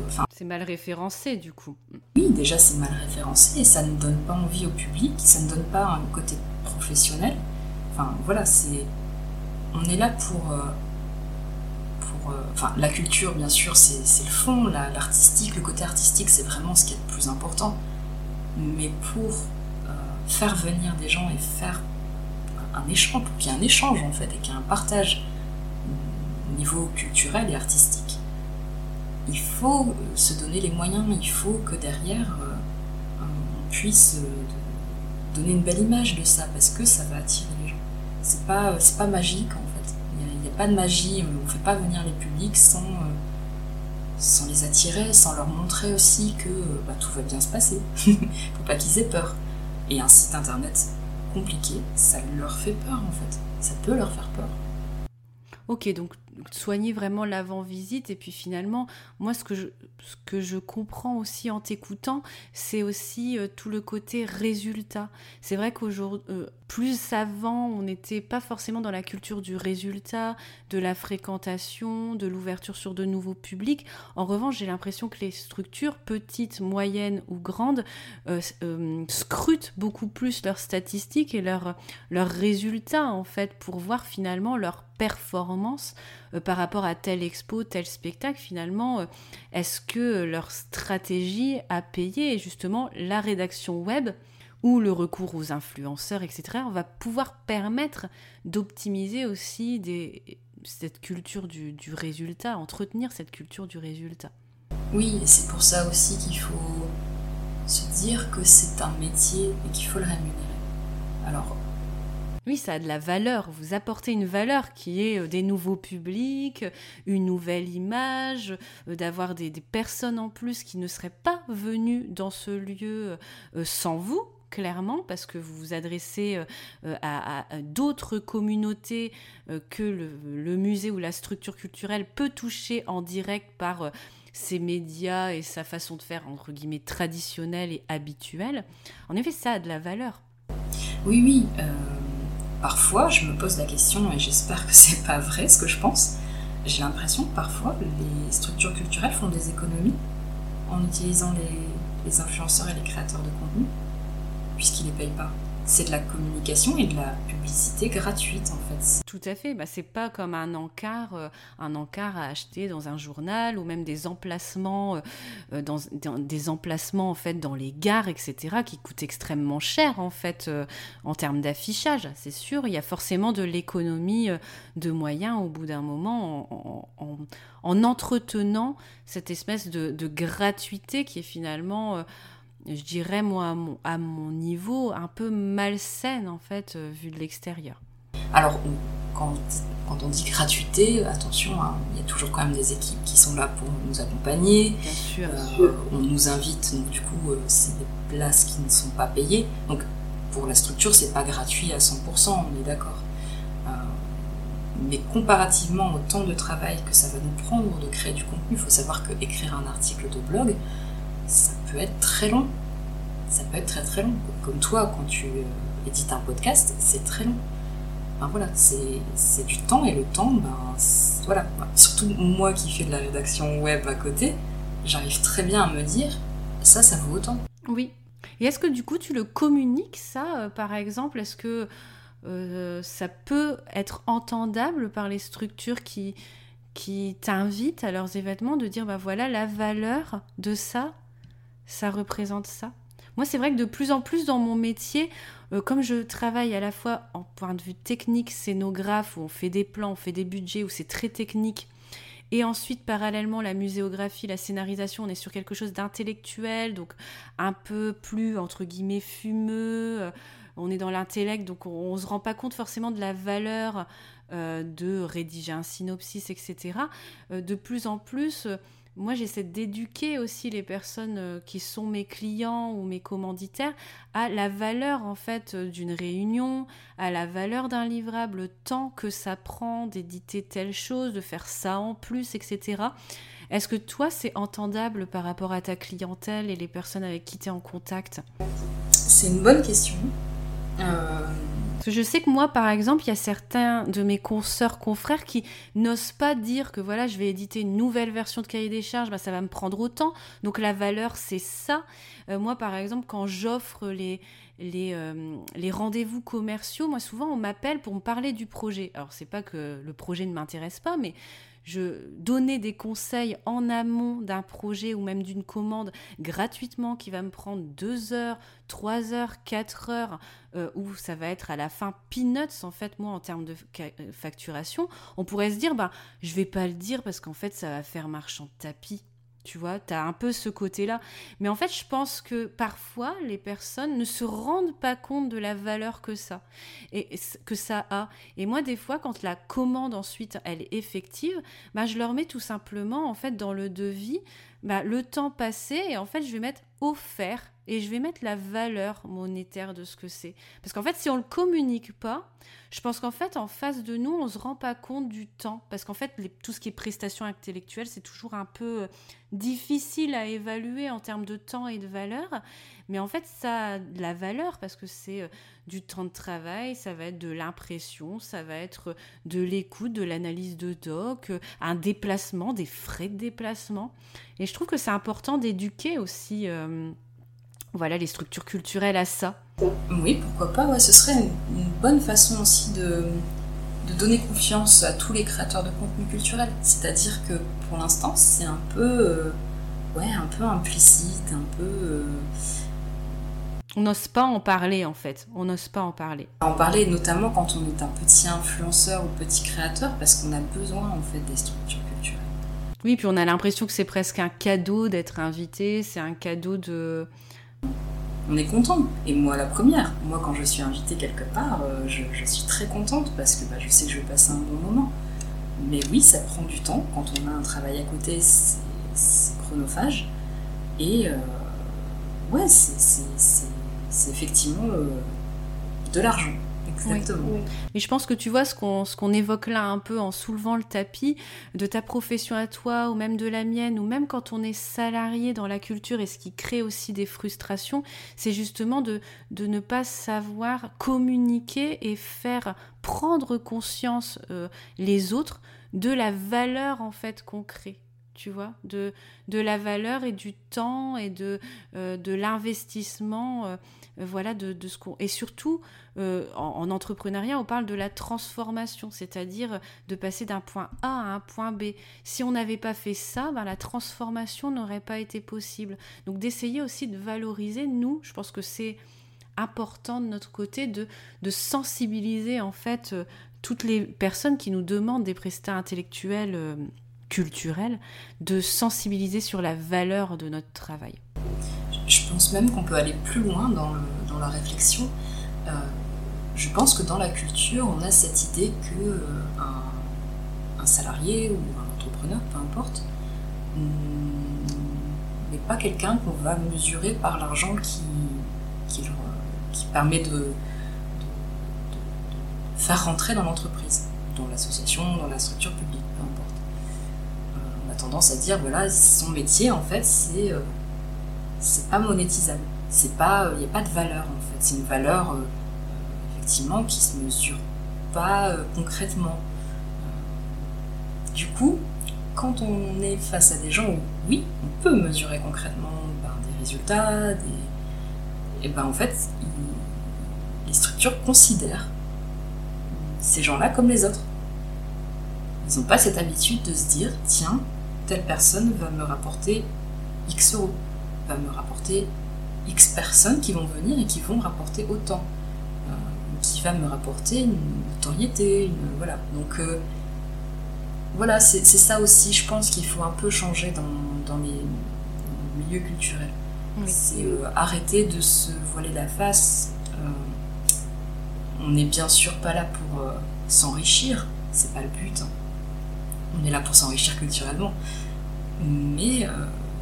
Speaker 2: Enfin...
Speaker 1: C'est mal référencé du coup.
Speaker 2: Oui, déjà c'est mal référencé et ça ne donne pas envie au public, ça ne donne pas un côté professionnel. Enfin voilà, c'est. On est là pour. Euh, pour euh, enfin, la culture, bien sûr, c'est le fond, l'artistique, le côté artistique, c'est vraiment ce qui est le plus important. Mais pour euh, faire venir des gens et faire un échange, pour qu'il y ait un échange en fait et qu'il y ait un partage au niveau culturel et artistique, il faut euh, se donner les moyens, il faut que derrière euh, on puisse euh, donner une belle image de ça parce que ça va attirer les gens. C'est pas, pas magique pas de magie, on ne fait pas venir les publics sans, sans les attirer, sans leur montrer aussi que bah, tout va bien se passer. faut pas qu'ils aient peur. Et un site internet compliqué, ça leur fait peur en fait. Ça peut leur faire peur.
Speaker 1: Ok, donc soigner vraiment l'avant-visite. Et puis finalement, moi, ce que je, comprends aussi en t'écoutant, c'est aussi euh, tout le côté résultat. C'est vrai qu'aujourd'hui, euh, plus avant, on n'était pas forcément dans la culture du résultat, de la fréquentation, de l'ouverture sur de nouveaux publics. En revanche, j'ai l'impression que les structures, petites, moyennes ou grandes, euh, scrutent beaucoup plus leurs statistiques et leurs, résultats, en fait, pour voir finalement leur performance euh, par rapport à telle expo, tel spectacle, finalement, euh, est-ce que leur stratégie a payé? Et justement, la rédaction web ou le recours aux influenceurs, etc., va pouvoir permettre d'optimiser aussi des, cette culture du, du, résultat, entretenir cette culture du résultat.
Speaker 2: Oui, et c'est pour ça aussi qu'il faut se dire que c'est un métier et qu'il faut le rémunérer. Alors,
Speaker 1: oui, ça a de la valeur. Vous apportez une valeur qui est euh, des nouveaux publics, une nouvelle image, euh, d'avoir des, personnes en plus qui ne seraient pas venues dans ce lieu euh, sans vous clairement, parce que vous vous adressez à, d'autres communautés que le, musée ou la structure culturelle peut toucher en direct par ses médias et sa façon de faire, entre guillemets, traditionnelle et habituelle. En effet, ça a de la valeur.
Speaker 2: Oui, oui parfois, je me pose la question, et j'espère que c'est pas vrai ce que je pense, j'ai l'impression que parfois les structures culturelles font des économies en utilisant les influenceurs et les créateurs de contenu, puisqu'ils ne les payent pas c'est de la communication et de la publicité gratuite en fait.
Speaker 1: Tout à fait, bah, c'est pas comme un encart, euh, un encart à acheter dans un journal ou même des emplacements, euh, dans, des emplacements en fait dans les gares, etc. qui coûtent extrêmement cher en fait euh, en termes d'affichage. C'est sûr, il y a forcément de l'économie de moyens au bout d'un moment en, en, entretenant cette espèce de, gratuité qui est finalement je dirais moi à mon, à mon, niveau un peu malsaine en fait euh, vu de l'extérieur.
Speaker 2: Alors quand, quand, on dit gratuité, attention, hein, il y a toujours quand même des équipes qui sont là pour nous accompagner.
Speaker 1: Bien sûr.
Speaker 2: Euh, on nous invite, donc du coup euh, c'est des places qui ne sont pas payées. Donc pour la structure c'est pas gratuit à 100%, on est d'accord. mais comparativement au temps de travail que ça va nous prendre de créer du contenu, il faut savoir que écrire un article de blog, ça peut être très long. Ça peut être très très long. Comme toi, quand tu euh, édites un podcast, c'est très long. Ben voilà, c'est du temps et le temps, ben voilà. Surtout moi qui fais de la rédaction web à côté, j'arrive très bien à me dire ça, ça vaut autant.
Speaker 1: Oui. Et est-ce que du coup tu le communiques ça, euh, par exemple? Est-ce que euh, ça peut être entendable par les structures qui, qui t'invitent à leurs événements de dire bah voilà la valeur de ça? Ça représente ça? Moi, c'est vrai que de plus en plus dans mon métier, euh, comme je travaille à la fois en point de vue technique, scénographe, où on fait des plans, on fait des budgets, où c'est très technique, et ensuite, parallèlement, la muséographie, la scénarisation, on est sur quelque chose d'intellectuel, donc un peu plus, entre guillemets, fumeux. Euh, on est dans l'intellect, donc on ne se rend pas compte forcément de la valeur euh, de rédiger un synopsis, etc. de plus en plus, moi j'essaie d'éduquer aussi les personnes euh, qui sont mes clients ou mes commanditaires à la valeur en fait euh, d'une réunion, à la valeur d'un livrable, le temps que ça prend d'éditer telle chose, de faire ça en plus, etc. Est-ce que toi c'est entendable par rapport à ta clientèle et les personnes avec qui tu es en contact?
Speaker 2: C'est une bonne question. Euh,
Speaker 1: je sais que moi, par exemple, il y a certains de mes consoeurs, confrères qui n'osent pas dire que voilà, je vais éditer une nouvelle version de cahier des charges, bah, ça va me prendre autant. Donc la valeur, c'est ça. Euh, moi, par exemple, quand j'offre les, les, euh, les rendez-vous commerciaux, moi, souvent, on m'appelle pour me parler du projet. Alors, c'est pas que le projet ne m'intéresse pas, mais je donnais des conseils en amont d'un projet ou même d'une commande gratuitement qui va me prendre 2 heures, 3 heures, 4 heures, euh, où ça va être à la fin peanuts en fait, moi en termes de euh, facturation, on pourrait se dire, bah, je vais pas le dire parce qu'en fait ça va faire marchand de tapis. Tu vois, tu as un peu ce côté-là. Mais en fait, je pense que parfois, les personnes ne se rendent pas compte de la valeur que ça, et que ça a. Et moi, des fois, quand la commande ensuite, elle est effective, bah, je leur mets tout simplement, en fait, dans le devis, bah, le temps passé et en fait je vais mettre offert et je vais mettre la valeur monétaire de ce que c'est. Parce qu'en fait, si on ne le communique pas, je pense qu'en fait, en face de nous, on ne se rend pas compte du temps. Parce qu'en fait, tout ce qui est prestations intellectuelles, c'est toujours un peu euh, difficile à évaluer en termes de temps et de valeur. Mais en fait, ça a de la valeur parce que c'est euh, du temps de travail, ça va être de l'impression, ça va être euh, de l'écoute, de l'analyse de doc, un déplacement, des frais de déplacement. Et je trouve que c'est important d'éduquer aussi voilà, les structures culturelles à ça.
Speaker 2: Oui, pourquoi pas, ouais, ce serait une, bonne façon aussi de, de, donner confiance à tous les créateurs de contenu culturel. C'est-à-dire que pour l'instant, c'est un peu, euh, ouais, un peu implicite, un peu... Euh,
Speaker 1: on n'ose pas en parler en fait, on n'ose pas en parler.
Speaker 2: En parler notamment quand on est un petit influenceur ou petit créateur parce qu'on a besoin en fait des structures.
Speaker 1: Oui, puis on a l'impression que c'est presque un cadeau d'être invité, c'est un cadeau de
Speaker 2: on est content. Et moi, la première. Moi, quand je suis invitée quelque part, euh, je, suis très contente parce que bah, je sais que je vais passer un bon moment. Mais oui, ça prend du temps. Quand on a un travail à côté, c'est chronophage. Et euh, ouais, c'est effectivement euh, de l'argent. Exactement.
Speaker 1: Mais je pense que tu vois ce qu'on ce qu'on évoque là un peu en soulevant le tapis de ta profession à toi ou même de la mienne ou même quand on est salarié dans la culture et ce qui crée aussi des frustrations, c'est justement de, de ne pas savoir communiquer et faire prendre conscience euh, les autres de la valeur en fait qu'on crée tu vois, de, de la valeur et du temps et de, euh, de l'investissement, euh, voilà, de, de ce qu'on... Et surtout, euh, en, entrepreneuriat, on parle de la transformation, c'est-à-dire de passer d'un point A à un point B. Si on n'avait pas fait ça, ben, la transformation n'aurait pas été possible. Donc d'essayer aussi de valoriser, nous, je pense que c'est important de notre côté de, de sensibiliser en fait toutes les personnes qui nous demandent des prestats intellectuels culturel, de sensibiliser sur la valeur de notre travail.
Speaker 2: Je pense même qu'on peut aller plus loin dans, la réflexion. Euh, je pense que dans la culture, on a cette idée que euh, un, salarié ou un entrepreneur, peu importe, n'est pas quelqu'un qu'on va mesurer par l'argent qui, permet de, de, faire rentrer dans l'entreprise, dans l'association, dans la structure publique, tendance à dire voilà son métier en fait c'est euh, c'est pas monétisable. C'est pas il n'y a pas de valeur en fait. C'est une valeur euh, effectivement qui se mesure pas euh, concrètement. Du coup quand on est face à des gens où oui on peut mesurer concrètement ben, des résultats des et ben en fait les structures considèrent ces gens-là comme les autres. Ils n'ont pas cette habitude de se dire tiens telle personne va me rapporter X euros, va me rapporter X personnes qui vont venir et qui vont me rapporter autant, euh, qui va me rapporter une notoriété, une, voilà. Donc euh, voilà, c'est ça aussi, je pense qu'il faut un peu changer dans, dans, les, milieux culturels. C'est euh, arrêter de se voiler la face. on n'est bien sûr pas là pour s'enrichir, c'est pas le but. Hein on est là pour s'enrichir culturellement. Mais euh,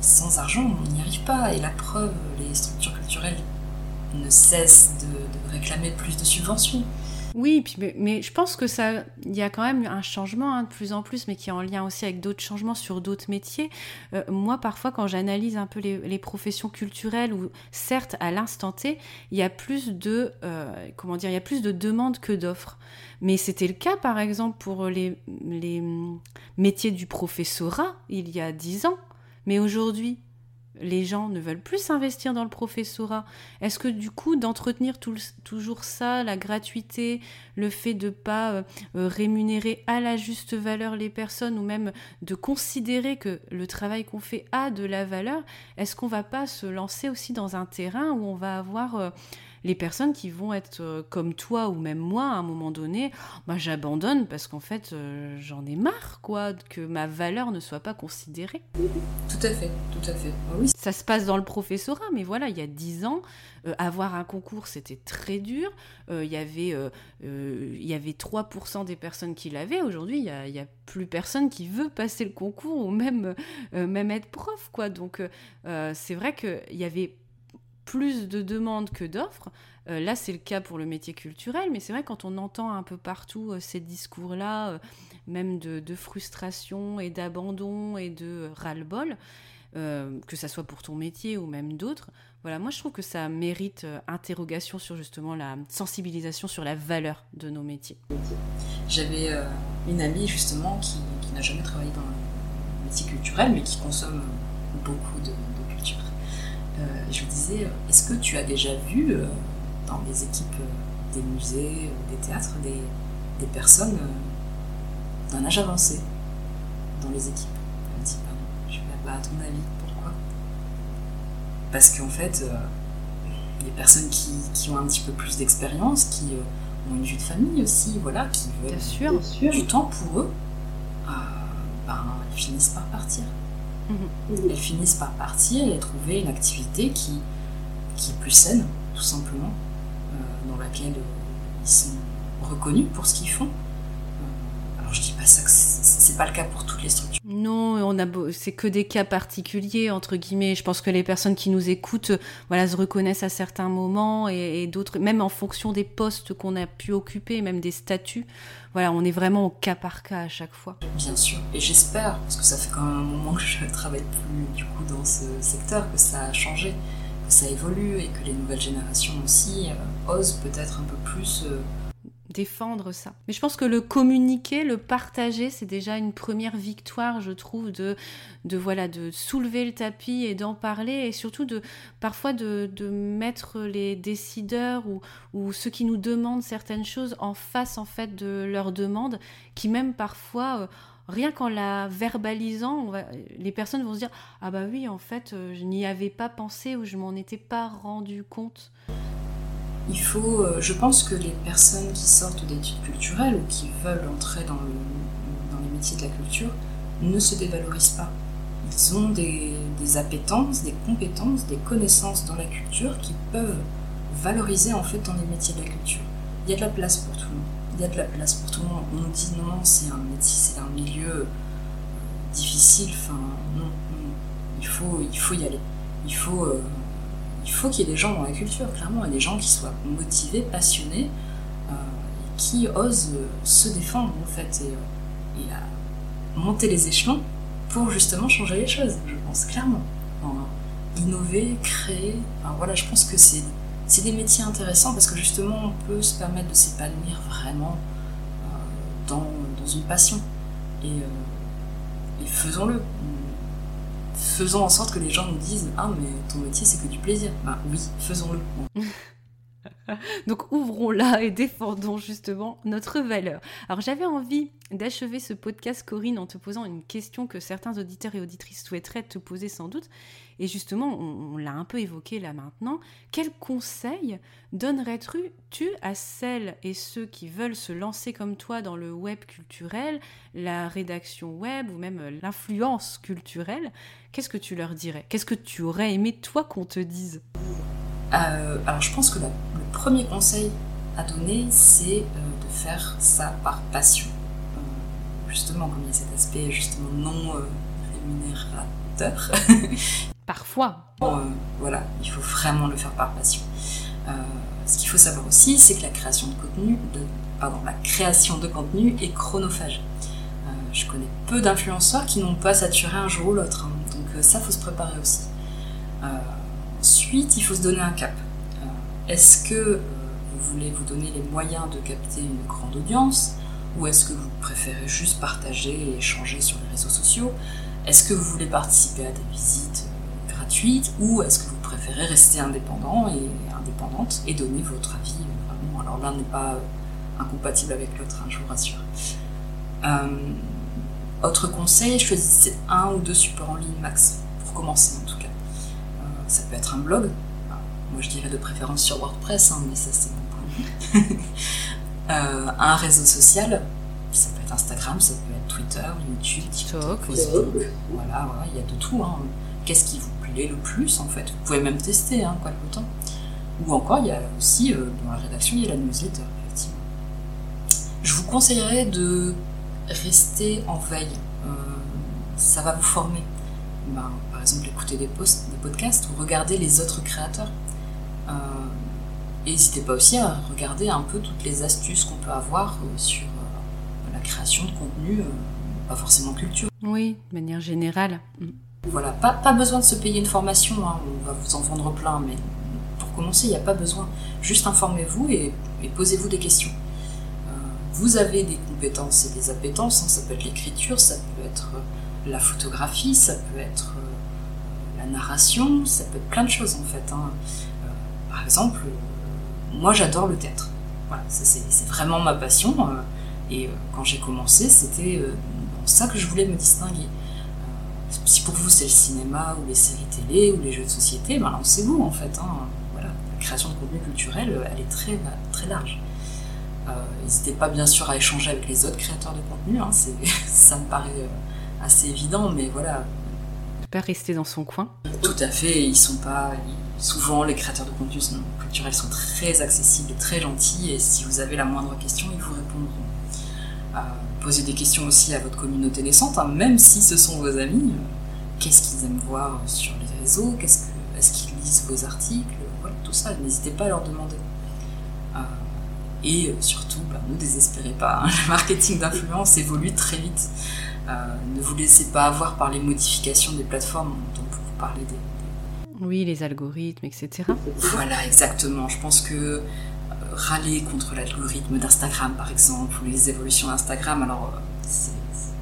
Speaker 2: sans argent, on n'y arrive pas. Et la preuve, les structures culturelles ne cessent de, réclamer plus de subventions.
Speaker 1: Oui, mais, je pense que ça, y a quand même un changement hein, de plus en plus, mais qui est en lien aussi avec d'autres changements sur d'autres métiers. Euh, moi, parfois, quand j'analyse un peu les, professions culturelles, où certes, à l'instant T, il y a plus de, euh, comment dire, il y a plus de demandes que d'offres. Mais c'était le cas, par exemple, pour les, les métiers du professorat il y a dix ans. Mais aujourd'hui, les gens ne veulent plus s'investir dans le professorat. Est-ce que du coup, d'entretenir toujours ça, la gratuité, le fait de pas euh, euh, rémunérer à la juste valeur les personnes, ou même de considérer que le travail qu'on fait a de la valeur, est-ce qu'on va pas se lancer aussi dans un terrain où on va avoir... Euh, les personnes qui vont être euh, comme toi ou même moi à un moment donné, bah, j'abandonne parce qu'en fait euh, j'en ai marre quoi, que ma valeur ne soit pas considérée.
Speaker 2: Tout à fait, tout à fait. Ah oui.
Speaker 1: Ça se passe dans le professorat, mais voilà, il y a dix ans, euh, avoir un concours c'était très dur. Il y avait, il y avait 3% des personnes qui l'avaient. Aujourd'hui, il n'y a, a, plus personne qui veut passer le concours ou même, même être prof quoi. Donc c'est vrai qu'il y avait plus de demandes que d'offres. Euh, là, c'est le cas pour le métier culturel, mais c'est vrai quand on entend un peu partout euh, ces discours-là, euh, même de, frustration et d'abandon et de ras-le-bol, que ça soit pour ton métier ou même d'autres, voilà, moi je trouve que ça mérite interrogation sur justement la sensibilisation sur la valeur de nos métiers.
Speaker 2: J'avais une amie justement qui, n'a jamais travaillé dans le métier culturel, mais qui consomme beaucoup de, je lui disais, est-ce que tu as déjà vu euh, dans les équipes euh, des musées, des théâtres, des, des personnes d'un âge avancé dans les équipes? Elle me dit, pardon, je vais pas à ton avis, pourquoi? Parce qu'en fait, les personnes qui, qui, ont un petit peu plus d'expérience, qui ont une vie de famille aussi, voilà, qui veulent du temps pour eux, ben, ils finissent par partir. Mhm. Elles finissent par partir et trouver une activité qui, qui est plus saine, tout simplement, euh, dans laquelle ils sont reconnus pour ce qu'ils font. Euh, alors je dis pas ça que c'est pas le cas pour toutes les structures.
Speaker 1: Non, on a c'est que des cas particuliers entre guillemets. Je pense que les personnes qui nous écoutent, voilà, se reconnaissent à certains moments et, d'autres, même en fonction des postes qu'on a pu occuper, même des statuts. Voilà, on est vraiment au cas par cas à chaque fois.
Speaker 2: Bien sûr, et j'espère, parce que ça fait quand même un moment que je travaille plus du coup dans ce secteur, que ça a changé, que ça évolue et que les nouvelles générations aussi euh, osent peut-être un peu plus. Euh,
Speaker 1: défendre ça. Mais je pense que le communiquer, le partager, c'est déjà une première victoire, je trouve, de, de voilà, de soulever le tapis et d'en parler, et surtout de parfois de, de mettre les décideurs ou, ou, ceux qui nous demandent certaines choses en face en fait de leurs demandes, qui même parfois euh, rien qu'en la verbalisant, les personnes vont se dire ah bah oui en fait euh, je n'y avais pas pensé ou je m'en étais pas rendu compte
Speaker 2: il faut, euh, je pense que les personnes qui sortent d'études culturelles ou qui veulent entrer dans, les métiers de la culture ne se dévalorisent pas. Ils ont des, appétences, des compétences, des connaissances dans la culture qui peuvent valoriser en fait dans les métiers de la culture. Il y a de la place pour tout le monde. Il y a de la place pour tout le monde. On nous dit non, c'est un métier, c'est un milieu euh, difficile. Enfin, non, Il faut, il faut y aller. Il faut euh, il faut qu'il y ait des gens dans la culture, clairement, et des gens qui soient motivés, passionnés, euh, qui osent euh, se défendre, en fait, et, euh, monter les échelons pour justement changer les choses, je pense, clairement. innover, créer, enfin, voilà, je pense que c'est, c'est des métiers intéressants parce que justement, on peut se permettre de s'épanouir vraiment dans, dans, une passion. Et faisons-le faisons en sorte que les gens nous disent Ah, mais ton métier, c'est que du plaisir. Bah oui, faisons-le.
Speaker 1: Donc ouvrons-la et défendons justement notre valeur. Alors j'avais envie d'achever ce podcast Corinne en te posant une question que certains auditeurs et auditrices souhaiteraient te poser sans doute. Et justement, on, l'a un peu évoqué là maintenant. Quel conseil donnerais-tu à celles et ceux qui veulent se lancer comme toi dans le web culturel, la rédaction web ou même l'influence culturelle? Qu'est-ce que tu leur dirais? Qu'est-ce que tu aurais aimé toi qu'on te dise?
Speaker 2: Euh, alors je pense que le premier conseil à donner, c'est euh, de faire ça par passion. Euh, justement, comme il y a cet aspect justement non rémunérateur.
Speaker 1: Parfois.
Speaker 2: voilà, il faut vraiment le faire par passion. ce qu'il faut savoir aussi, c'est que la création de contenu, de, pardon, la création de contenu est chronophage. je connais peu d'influenceurs qui n'ont pas saturé un jour ou l'autre, hein. donc ça, faut se préparer aussi. Ensuite, il faut se donner un cap. Euh, est-ce que euh, vous voulez vous donner les moyens de capter une grande audience ou est-ce que vous préférez juste partager et échanger sur les réseaux sociaux? Est-ce que vous voulez participer à des visites euh, gratuites ou est-ce que vous préférez rester indépendant et indépendante et donner votre avis Alors l'un n'est pas incompatible avec l'autre, hein, je vous rassure. autre conseil, choisissez un ou deux supports en ligne max, pour commencer en tout cas ça peut être un blog. moi je dirais de préférence sur WordPress, hein, mais ça c'est mon point un réseau social, ça peut être Instagram, ça peut être Twitter, YouTube, TikTok, Facebook. Voilà, voilà, il y a de tout. Hein. Qu'est-ce qui vous plaît le plus en fait? Vous pouvez même tester, hein, quoi le temps. Ou encore, il y a aussi, dans la rédaction, il y a la newsletter, effectivement. Je vous conseillerais de rester en veille. ça va vous former. Ben, par exemple, écouter des, posts, des podcasts ou regarder les autres créateurs. Euh, et n'hésitez pas aussi à regarder un peu toutes les astuces qu'on peut avoir euh, sur euh, la création de contenu, pas forcément culture.
Speaker 1: Oui, de manière générale. Mm.
Speaker 2: Voilà, pas, pas besoin de se payer une formation, hein, on va vous en vendre plein, mais pour commencer, il n'y a pas besoin. Juste informez-vous et, posez-vous des questions. vous avez des compétences et des appétences, hein, ça peut être l'écriture, ça peut être la photographie, ça peut être euh, la narration, ça peut être plein de choses en fait. Hein. Euh, par exemple, euh, moi j'adore le théâtre. Voilà, c'est vraiment ma passion. et quand j'ai commencé, c'était dans ça que je voulais me distinguer. si pour vous c'est le cinéma ou les séries télé ou les jeux de société, ben lancez-vous en fait. Hein. Voilà, la création de contenu culturel, elle est très, très large. N'hésitez pas bien sûr à échanger avec les autres créateurs de contenu, hein. ça me paraît assez évident, mais voilà.
Speaker 1: Pas rester dans son coin.
Speaker 2: Tout à fait, ils sont pas. Souvent, les créateurs de contenu culturels sont très accessibles et très gentils, et si vous avez la moindre question, ils vous répondront. Euh, posez des questions aussi à votre communauté naissante, hein, même si ce sont vos amis. Qu'est-ce qu'ils aiment voir sur les réseaux Qu'est-ce que, Est-ce qu'ils lisent vos articles Voilà, tout ça, n'hésitez pas à leur demander. Euh, et surtout, bah, ne désespérez pas, hein, le marketing d'influence évolue très vite. Euh, ne vous laissez pas avoir par les modifications des plateformes dont vous parlez des,
Speaker 1: Oui, les algorithmes, etc.
Speaker 2: Voilà, exactement. Je pense que euh, râler contre l'algorithme d'Instagram, par exemple, ou les évolutions d'Instagram, alors euh,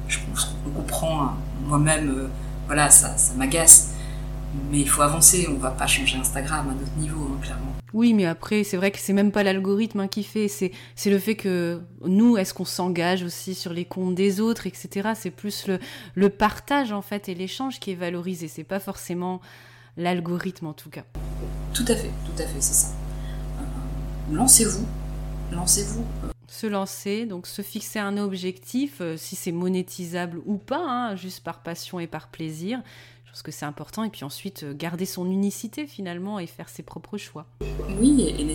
Speaker 2: je, on comprend, hein. moi-même, voilà, ça, ça m'agace. Mais il faut avancer, on va pas changer Instagram à notre niveau, hein, clairement.
Speaker 1: Oui, mais après, c'est vrai que c'est même pas l'algorithme hein, qui fait, c'est, c'est le fait que nous, est-ce qu'on s'engage aussi sur les comptes des autres, etc. C'est plus le, le partage, en fait, et l'échange qui est valorisé. C'est pas forcément l'algorithme, en tout cas.
Speaker 2: Tout à fait, tout à fait, c'est ça. Euh, lancez-vous, lancez-vous.
Speaker 1: Se lancer, donc se fixer un objectif, euh, si c'est monétisable ou pas, hein, juste par passion et par plaisir pense que c'est important. Et puis ensuite, euh, garder son unicité finalement et faire ses propres choix.
Speaker 2: Oui, et,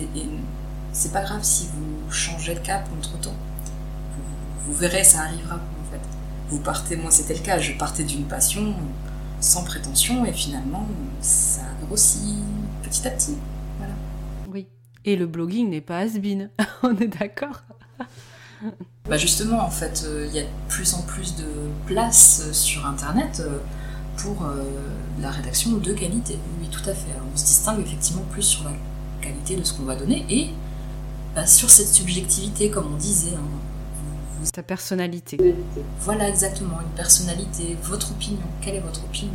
Speaker 2: c'est pas grave si vous changez de cap entre temps. Vous, verrez, ça arrivera en fait. Vous partez, moi c'était le cas, je partais d'une passion sans prétention et finalement ça grossit petit à petit. Voilà.
Speaker 1: Oui. Et le blogging n'est pas has On est d'accord?
Speaker 2: Bah justement, en fait, euh, il y a de plus en plus de place sur Internet. Euh, pour euh, la rédaction de qualité. Oui, tout à fait. on se distingue effectivement plus sur la qualité de ce qu'on va donner et bah, sur cette subjectivité, comme on disait. Hein.
Speaker 1: Ta personnalité.
Speaker 2: Voilà, exactement, une personnalité, votre opinion. Quelle est votre opinion?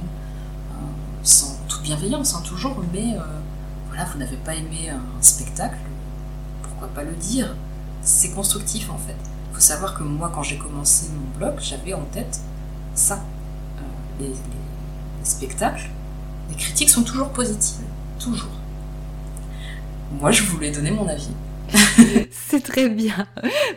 Speaker 2: Euh, Sans toute bienveillance, hein, toujours, mais euh, voilà, vous n'avez pas aimé un spectacle, pourquoi pas le dire? C'est constructif en fait. Il faut savoir que moi, quand j'ai commencé mon blog, j'avais en tête ça. les, spectacle, les critiques sont toujours positives. Toujours. Moi, je voulais donner mon avis.
Speaker 1: C'est très bien.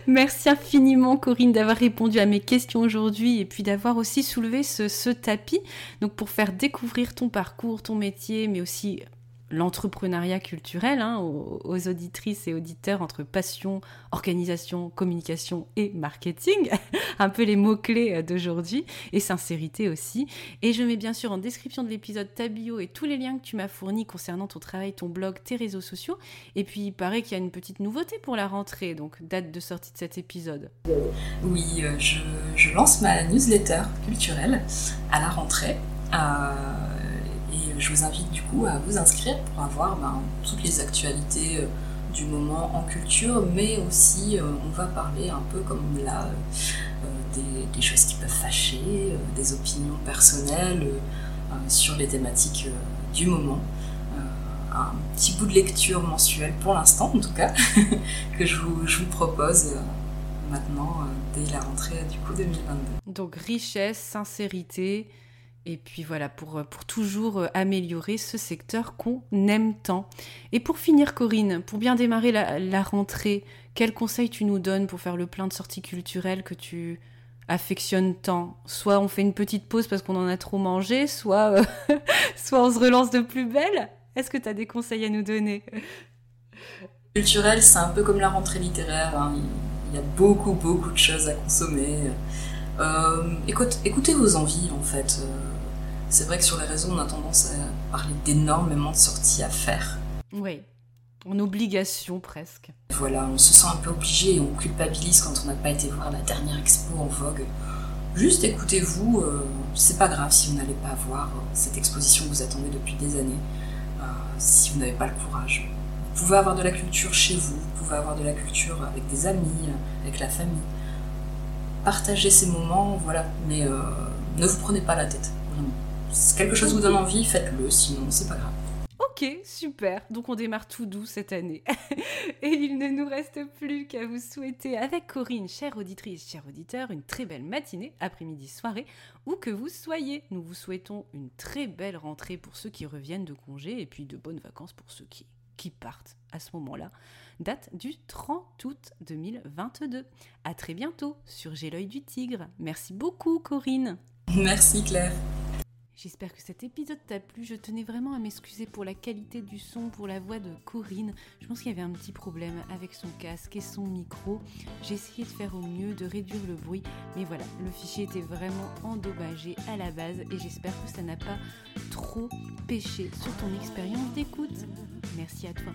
Speaker 1: Merci infiniment Corinne d'avoir répondu à mes questions aujourd'hui et puis d'avoir aussi soulevé ce, ce, tapis donc pour faire découvrir ton parcours, ton métier, mais aussi l'entrepreneuriat culturel hein, aux, auditrices et auditeurs entre passion, organisation, communication et marketing, un peu les mots-clés d'aujourd'hui, et sincérité aussi. Et je mets bien sûr en description de l'épisode ta bio et tous les liens que tu m'as fournis concernant ton travail, ton blog, tes réseaux sociaux. Et puis il paraît qu'il y a une petite nouveauté pour la rentrée, donc date de sortie de cet épisode.
Speaker 2: Oui, euh, je, je lance ma newsletter culturelle à la rentrée. Euh je vous invite du coup à vous inscrire pour avoir ben, toutes les actualités euh, du moment en culture, mais aussi euh, on va parler un peu comme là euh, des, choses qui peuvent fâcher, des opinions personnelles sur les thématiques du moment. un petit bout de lecture mensuelle pour l'instant en tout cas, que je vous propose maintenant dès la rentrée du coup 2022.
Speaker 1: Donc richesse, sincérité, Et puis voilà, pour, pour toujours améliorer ce secteur qu'on aime tant. Et pour finir, Corinne, pour bien démarrer la, rentrée, quels conseils tu nous donnes pour faire le plein de sorties culturelles que tu affectionnes tant? Soit on fait une petite pause parce qu'on en a trop mangé, soit, soit on se relance de plus belle? Est-ce que tu as des conseils à nous donner?
Speaker 2: Culturel, c'est un peu comme la rentrée littéraire. Hein. Il y a beaucoup, beaucoup de choses à consommer. Euh, écoutez vos envies, en fait. Euh, c'est vrai que sur les réseaux, on a tendance à parler d'énormément de sorties à faire.
Speaker 1: Oui, en obligation presque.
Speaker 2: Voilà, on se sent un peu obligé et on culpabilise quand on n'a pas été voir la dernière expo en vogue. Juste écoutez-vous, euh, c'est pas grave si vous n'allez pas voir cette exposition que vous attendez depuis des années, si vous n'avez pas le courage. Vous pouvez avoir de la culture chez vous, vous pouvez avoir de la culture avec des amis, avec la famille. Partagez ces moments, voilà, mais euh, ne vous prenez pas la tête. Si quelque chose vous donne envie, faites-le, sinon c'est pas grave.
Speaker 1: Ok, super. Donc on démarre tout doux cette année. Et il ne nous reste plus qu'à vous souhaiter avec Corinne, chère auditrice, chers auditeur, une très belle matinée, après-midi, soirée, où que vous soyez. Nous vous souhaitons une très belle rentrée pour ceux qui reviennent de congé et puis de bonnes vacances pour ceux qui qui partent à ce moment-là, date du 30 août 2022. À très bientôt sur J'ai l'œil du tigre. Merci beaucoup Corinne.
Speaker 2: Merci Claire.
Speaker 1: J'espère que cet épisode t'a plu. Je tenais vraiment à m'excuser pour la qualité du son, pour la voix de Corinne. Je pense qu'il y avait un petit problème avec son casque et son micro. J'ai essayé de faire au mieux, de réduire le bruit. Mais voilà, le fichier était vraiment endommagé à la base et j'espère que ça n'a pas trop pêché sur ton expérience d'écoute. Merci à toi.